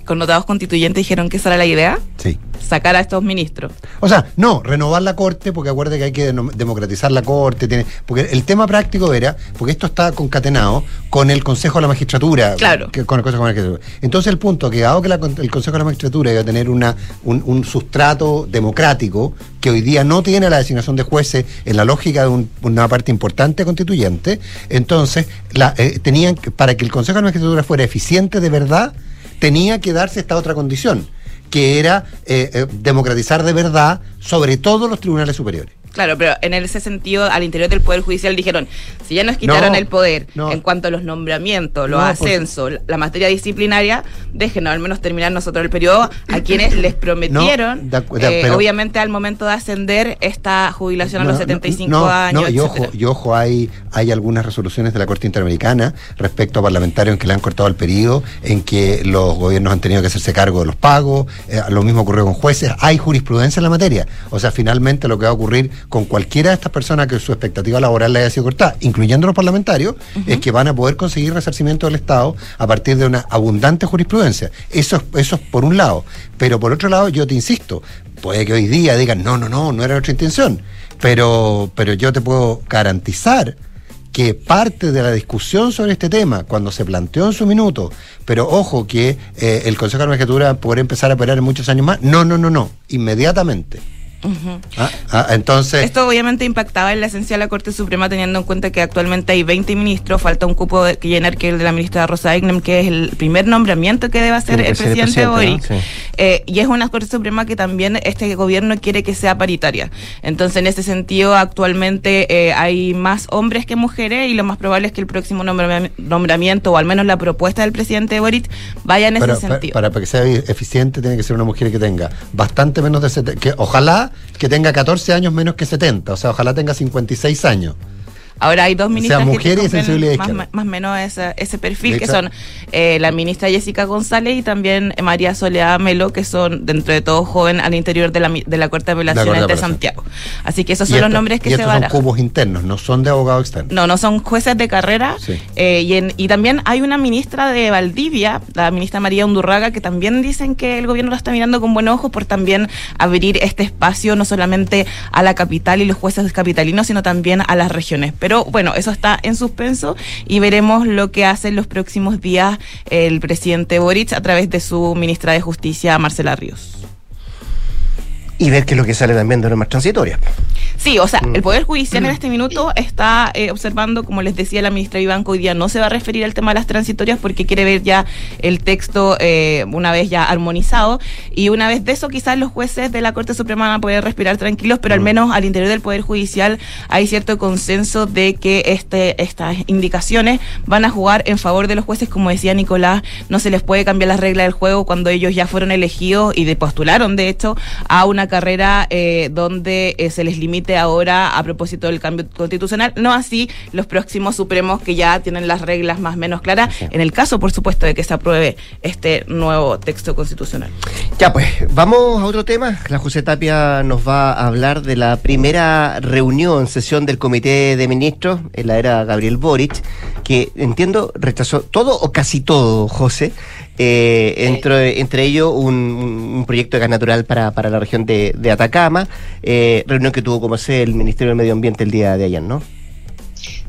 Connotados constituyentes dijeron que esa era la idea, Sí. sacar a estos ministros. O sea, no, renovar la corte, porque acuérdate que hay que democratizar la corte, tiene, porque el tema práctico era, porque esto está concatenado con el Consejo de la Magistratura. Claro. que- con el Consejo de la Magistratura. Entonces el punto, que dado que la el Consejo de la Magistratura iba a tener una, un, un sustrato democrático, que hoy día no tiene la designación de jueces en la lógica de un- una parte importante constituyente, entonces la, eh, tenían que- para que el Consejo de la Magistratura fuera eficiente de verdad, tenía que darse esta otra condición que era eh, eh, democratizar de verdad sobre todo los tribunales superiores. Claro, pero en ese sentido, al interior del Poder Judicial dijeron, si ya nos quitaron No, el poder no. en cuanto a los nombramientos, los No, por- ascensos, la materia disciplinaria, déjenos al menos terminar nosotros el periodo a quienes les prometieron, de- eh, pero- obviamente al momento de ascender esta jubilación a los No, 75 no, años. No, y ojo, y ojo hay, hay algunas resoluciones de la Corte Interamericana respecto a parlamentarios en que le han cortado el periodo, en que los gobiernos han tenido que hacerse cargo de los pagos, eh, lo mismo ocurrió con jueces, hay jurisprudencia en la materia. O sea, finalmente lo que va a ocurrir con cualquiera de estas personas que su expectativa laboral le haya sido cortada, incluyendo los parlamentarios, es que van a poder conseguir resarcimiento del Estado a partir de una abundante jurisprudencia. Eso es, eso es por un lado. Pero por otro lado, yo te insisto, puede que hoy día digan, no, no, no, no era nuestra intención. Pero, pero yo te puedo garantizar que parte de la discusión sobre este tema, cuando se planteó en su minuto, pero ojo que eh, el Consejo de la Magistratura podrá empezar a operar en muchos años más, no, no, no, no, inmediatamente. Ah, ah, entonces, Esto obviamente impactaba en la esencia de la Corte Suprema teniendo en cuenta que actualmente hay 20 ministros, falta un cupo de- que llenar que es el de la ministra Rosa Egnem, que es el primer nombramiento que debe hacer el presidente, presidente, Boric. ¿no? Sí. Eh, y es una Corte Suprema que también este gobierno quiere que sea paritaria. Entonces, en ese sentido, actualmente eh, hay más hombres que mujeres y lo más probable es que el próximo nombrami- nombramiento, o al menos la propuesta del presidente Boric, vaya en pero ese sentido. para, para que sea eficiente tiene que ser una mujer que tenga bastante menos de 70, que ojalá que tenga 14 años menos que 70, o sea, ojalá tenga 56 años. Ahora hay dos sea, ministras que mujer y cumplen sensibilidad más, más o menos ese, ese perfil, De que son eh, la ministra Jessica González y también María Soledad Melo, que son dentro de todo joven al interior de la, de la Corte de Apelaciones de. Santiago. Así que esos son los nombres que y se estos son barajan. cubos internos, no son de abogado externo. No, no son jueces de carrera. Sí. Eh, y, en- y también hay una ministra de Valdivia, la ministra María Undurraga, que también dicen que el gobierno la está mirando con buen ojo por también abrir este espacio no solamente a la capital y los jueces capitalinos, sino también a las regiones. Pero bueno, eso está en suspenso y veremos lo que hace en los próximos días el presidente Boric a través de su ministra de Justicia, Marcela Ríos. Y ver qué es lo que sale también de normas transitorias. Sí, o sea, Mm. el Poder Judicial en este minuto está eh, observando, como les decía la ministra Vivanco, hoy día no se va a referir al tema de las transitorias porque quiere ver ya el texto eh, una vez ya armonizado y una vez de eso quizás los jueces de la Corte Suprema van a poder respirar tranquilos, pero al menos al interior del Poder Judicial hay cierto consenso de que este, estas indicaciones van a jugar en favor de los jueces, como decía Nicolás, no se les puede cambiar las reglas del juego cuando ellos ya fueron elegidos y de postularon, de hecho, a una carrera eh, donde eh, se les limite ahora a propósito del cambio constitucional, no así los próximos supremos que ya tienen las reglas más o menos claras, en el caso, por supuesto, de que se apruebe este nuevo texto constitucional. Ya pues, vamos a otro tema. La José Tapia nos va a hablar de la primera reunión, sesión del Comité de Ministros en la era Gabriel Boric, que entiendo rechazó todo o casi todo, José. Eh, entre, entre ellos un, un proyecto de gas natural para, para la región de, de Atacama, eh, reunión que tuvo como sede el Ministerio del Medio Ambiente el día de ayer, ¿no?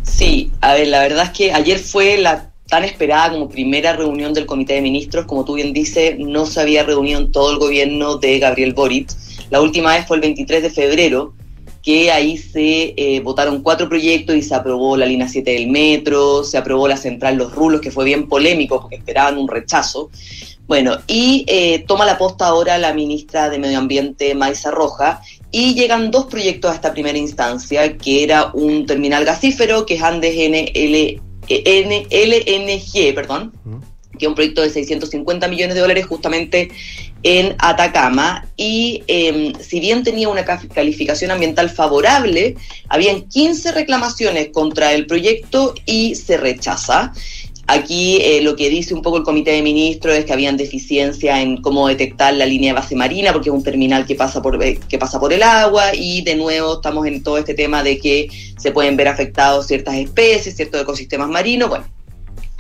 Sí, a ver, la verdad es que ayer fue la tan esperada como primera reunión del Comité de Ministros. Como tú bien dices, no se había reunido en todo el gobierno de Gabriel Boric. La última vez fue el 23 de febrero, que ahí se eh, votaron cuatro proyectos y se aprobó la línea 7 del metro, se aprobó la central Los Rulos, que fue bien polémico porque esperaban un rechazo. Bueno, y eh, toma la posta ahora la ministra de Medio Ambiente, Maisa Roja, y llegan dos proyectos a esta primera instancia, que era un terminal gasífero, que es Andes NL, N- LNG, perdón, que es un proyecto de 650 millones de dólares justamente en Atacama. Y eh, si bien tenía una ca- calificación ambiental favorable, habían 15 reclamaciones contra el proyecto y se rechaza. Aquí eh, lo que dice un poco el comité de ministros es que habían deficiencia en cómo detectar la línea de base marina, porque es un terminal que pasa por eh, que pasa por el agua y de nuevo estamos en todo este tema de que se pueden ver afectados ciertas especies, ciertos ecosistemas marinos. Bueno,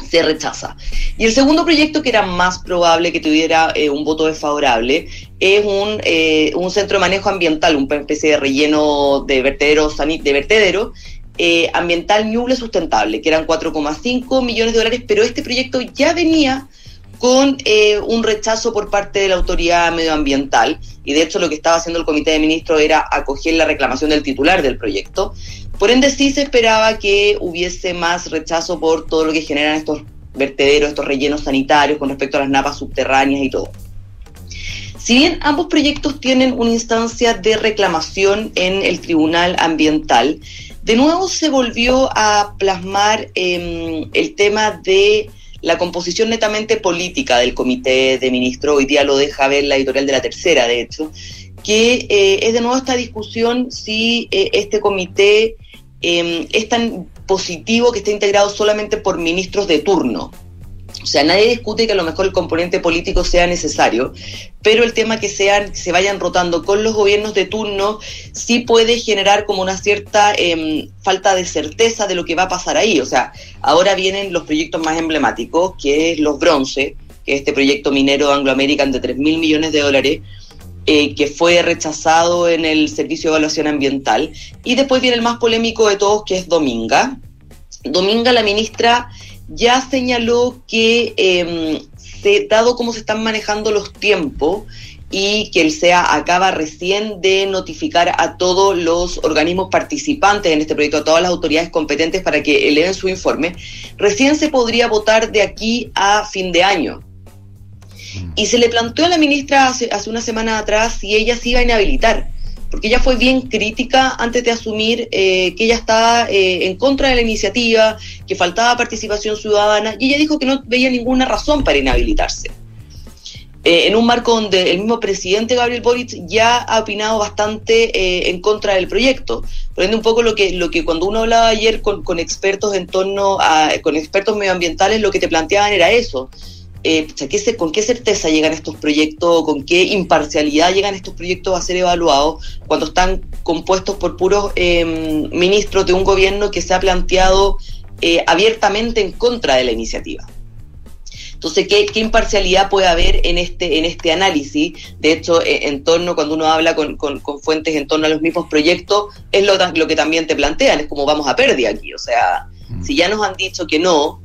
se rechaza. Y el segundo proyecto, que era más probable que tuviera eh, un voto desfavorable, es un, eh, un centro de manejo ambiental, una especie de relleno de vertedero, de vertedero eh, ambiental Ñuble sustentable, que eran 4,5 millones de dólares, pero este proyecto ya venía con eh, un rechazo por parte de la autoridad medioambiental y de hecho lo que estaba haciendo el comité de ministros era acoger la reclamación del titular del proyecto. Por ende sí se esperaba que hubiese más rechazo por todo lo que generan estos vertederos, estos rellenos sanitarios con respecto a las napas subterráneas y todo. Si bien ambos proyectos tienen una instancia de reclamación en el Tribunal Ambiental, de nuevo se volvió a plasmar eh, el tema de la composición netamente política del Comité de Ministros. Hoy día lo deja ver la editorial de la tercera, de hecho, que eh, es de nuevo esta discusión si eh, este comité eh, es tan positivo que esté integrado solamente por ministros de turno. O sea, nadie discute que a lo mejor el componente político sea necesario, pero el tema que sean, se vayan rotando con los gobiernos de turno sí puede generar como una cierta eh, falta de certeza de lo que va a pasar ahí. O sea, ahora vienen los proyectos más emblemáticos, que es los bronce, que es este proyecto minero Anglo American de 3 mil millones de dólares, eh, que fue rechazado en el Servicio de Evaluación Ambiental. Y después viene el más polémico de todos, que es Dominga. Dominga, la ministra, ya señaló que, eh, se, dado cómo se están manejando los tiempos, y que el SEA acaba recién de notificar a todos los organismos participantes en este proyecto, a todas las autoridades competentes para que eleven su informe, recién se podría votar de aquí a fin de año. Y se le planteó a la ministra hace, hace una semana atrás si ella se iba a inhabilitar, porque ella fue bien crítica antes de asumir eh, que ella estaba eh, en contra de la iniciativa, que faltaba participación ciudadana, y ella dijo que no veía ninguna razón para inhabilitarse. Eh, en un marco donde el mismo presidente Gabriel Boric ya ha opinado bastante en contra del proyecto. Por ende, un poco lo que, lo que cuando uno hablaba ayer con, con expertos en torno a, con expertos medioambientales, lo que te planteaban era eso. Eh, ¿qué se- ¿Con qué certeza llegan estos proyectos? ¿Con qué imparcialidad llegan estos proyectos a ser evaluados cuando están compuestos por puros eh, ministros de un gobierno que se ha planteado eh, abiertamente en contra de la iniciativa? Entonces, ¿qué, qué imparcialidad puede haber en este, en este análisis? De hecho, eh, en torno, cuando uno habla con, con- con fuentes en torno a los mismos proyectos, es lo, lo que también te plantean, es como vamos a pérdida aquí. O sea, si ya nos han dicho que no,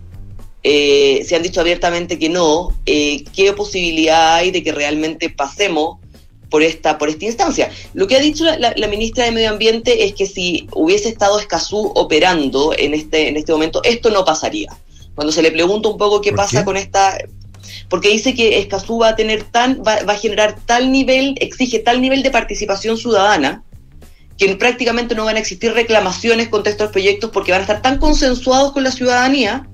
eh, se han dicho abiertamente que no, eh, ¿qué posibilidad hay de que realmente pasemos por esta, por esta instancia? Lo que ha dicho la, la- la ministra de Medio Ambiente es que si hubiese estado Escazú operando en este, en este momento, esto no pasaría. Cuando se le pregunta un poco qué pasa con esta... Porque dice que Escazú va a tener tan, va, va a generar tal nivel, exige tal nivel de participación ciudadana, que prácticamente no van a existir reclamaciones contra estos proyectos porque van a estar tan consensuados con la ciudadanía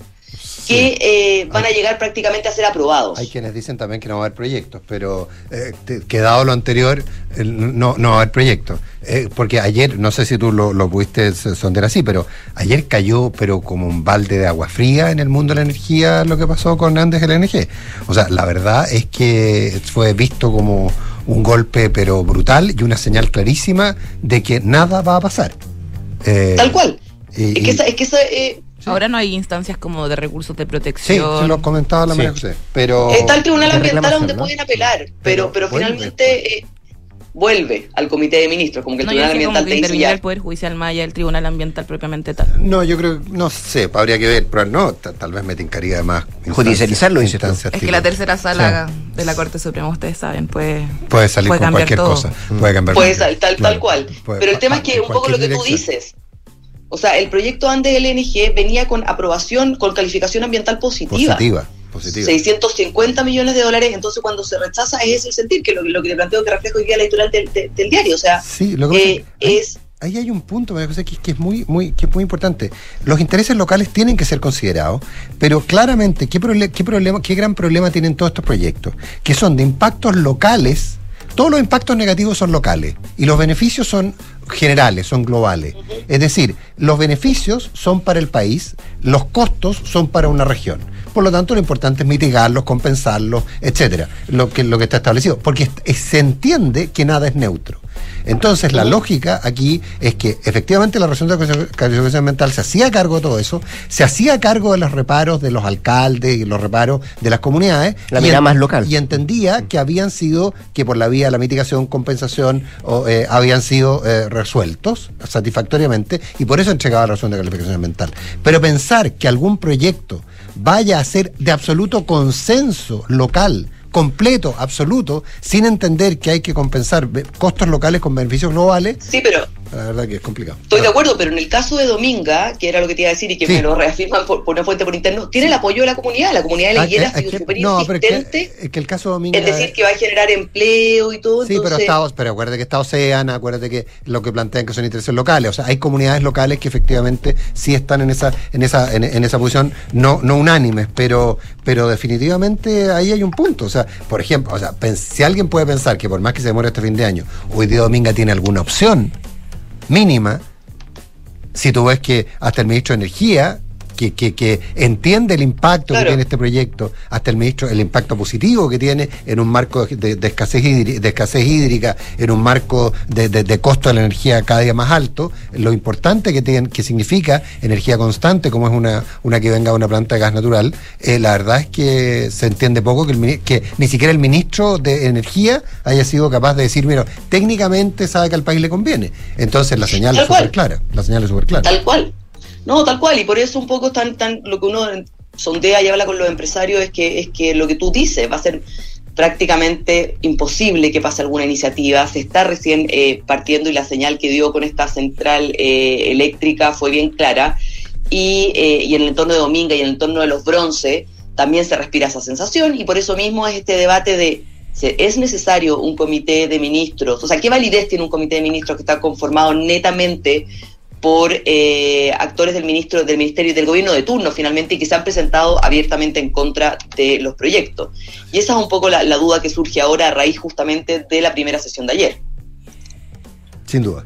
que eh, van a llegar prácticamente a ser aprobados. Hay quienes dicen también que no va a haber proyectos, pero eh, te- que dado lo anterior, el- no, no va a haber proyectos. Eh, porque ayer, no sé si tú lo, lo pudiste sondear así, pero ayer cayó, pero como un balde de agua fría en el mundo de la energía lo que pasó con Andes LNG. O sea, la verdad es que fue visto como un golpe, pero brutal y una señal clarísima de que nada va a pasar. Eh, Tal cual. y- Es que, esa- es que esa, eh, Ahora no hay instancias como de recursos de Sí, protección. se lo comentaba la Sí. María José. Pero está el Tribunal Ambiental donde ¿no? pueden apelar, pero, pero vuelve. finalmente eh, vuelve al Comité de Ministros, como que el No, Tribunal como Ambiental que te dice ya. el Poder Judicial allá del Tribunal Ambiental propiamente tal. No, yo creo, no sé, habría que ver, pero no, ta- tal vez me tincaría más. Judicializarlo, Es que la tercera sala de la Corte Suprema, ustedes saben, puede, Puede salir con cambiar cualquier todo. cosa. Puede cambiar Puede ser, tal, claro. tal cual. Puede- Pero el tema es que un poco lo que tú dices, o sea, el proyecto Andes LNG venía con aprobación, con calificación ambiental positiva. Positiva, positiva. 650 millones de dólares, entonces cuando se rechaza es ese el sentir, que lo, lo que te planteo que refleja hoy día la editorial del, del- del diario, o sea, Sí, lo que eh, es. Ahí hay un punto, María José, que, que es muy, muy, que es muy importante. Los intereses locales tienen que ser considerados, pero claramente, ¿qué, prole- qué, problema, qué gran problema tienen todos estos proyectos? Que son de impactos locales, todos los impactos negativos son locales y los beneficios son generales, son globales. Es decir, los beneficios son para el país, los costos son para una región. Por lo tanto, lo importante es mitigarlos, compensarlos, etcétera, lo que, lo que está establecido, porque se entiende que nada es neutro. Entonces, la lógica aquí es que efectivamente la Resolución de Calificación Ambiental se hacía cargo de todo eso, se hacía cargo de los reparos de los alcaldes y los reparos de las comunidades. La mirada más local. Y entendía que habían sido, que por la vía de la mitigación, compensación, o, eh, habían sido eh, resueltos satisfactoriamente y por eso entregaba la Resolución de Calificación Ambiental. Pero pensar que algún proyecto vaya a ser de absoluto consenso local, completo, absoluto, sin entender que hay que compensar costos locales con beneficios globales, Sí, pero La verdad que es complicado. Estoy de acuerdo, pero en el caso de Dominga, que era lo que te iba a decir y que Sí. me lo reafirman por, por una fuente por interno, tiene el apoyo de la comunidad. La comunidad de Ah, es ha sido súper no, pero es que- es el caso de Dominga en decir que va a generar empleo y todo. Sí, pero, entonces, está, pero acuérdate que está Oceana, acuérdate que lo que plantean que son intereses locales. O sea, hay comunidades locales que efectivamente sí están en esa, en esa, en, en esa posición, no, no unánimes, pero, pero definitivamente ahí hay un punto. O sea, por ejemplo, o sea, si alguien puede pensar que por más que se demore este fin de año, hoy día Dominga tiene alguna opción mínima, si tú ves que hasta el ministro de Energía, que, que, que entiende el impacto Claro. que tiene este proyecto, hasta el ministro, el impacto positivo que tiene en un marco de, de escasez, hídri- de escasez hídrica, en un marco de, de- de costo de la energía cada día más alto, lo importante que, tiene, que significa energía constante, como es una, una que venga de una planta de gas natural, eh, la verdad es que se entiende poco que, el, que ni siquiera el ministro de Energía haya sido capaz de decir, mira, técnicamente sabe que al país le conviene. Entonces la señal Tal es súper clara. La señal es súper clara. Tal cual. No, tal cual. Y por eso un poco tan, tan, lo que uno sondea y habla con los empresarios es que, es que lo que tú dices va a ser prácticamente imposible que pase alguna iniciativa. Se está recién eh, partiendo y la señal que dio con esta central eh, eléctrica fue bien clara. Y, eh, y en el entorno de Dominga y en el entorno de los bronce también se respira esa sensación y por eso mismo es este debate de ¿Es necesario un comité de ministros? O sea, ¿qué validez tiene un comité de ministros que está conformado netamente por eh, actores del ministro del ministerio y del gobierno de turno finalmente y que se han presentado abiertamente en contra de los proyectos? Y esa es un poco la, la duda que surge ahora a raíz justamente de la primera sesión de ayer. Sin duda.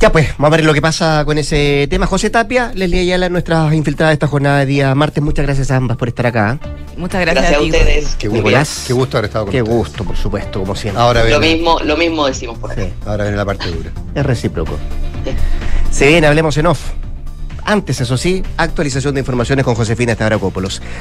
Ya pues, vamos a ver lo que pasa con ese tema. José Tapia, Leslie Ayala, nuestras infiltradas de esta jornada de día martes. Muchas gracias a ambas por estar acá. Muchas gracias, Gracias a ti. ustedes. Qué gusto, Nicolás. qué gusto haber estado con Qué ustedes. gusto, por supuesto, como siempre. Ahora Lo viene, mismo, lo mismo decimos por aquí. ahora viene la parte dura. Es recíproco. Se viene, hablemos en off. Antes, eso sí, actualización de informaciones con Josefina Estabracópolos.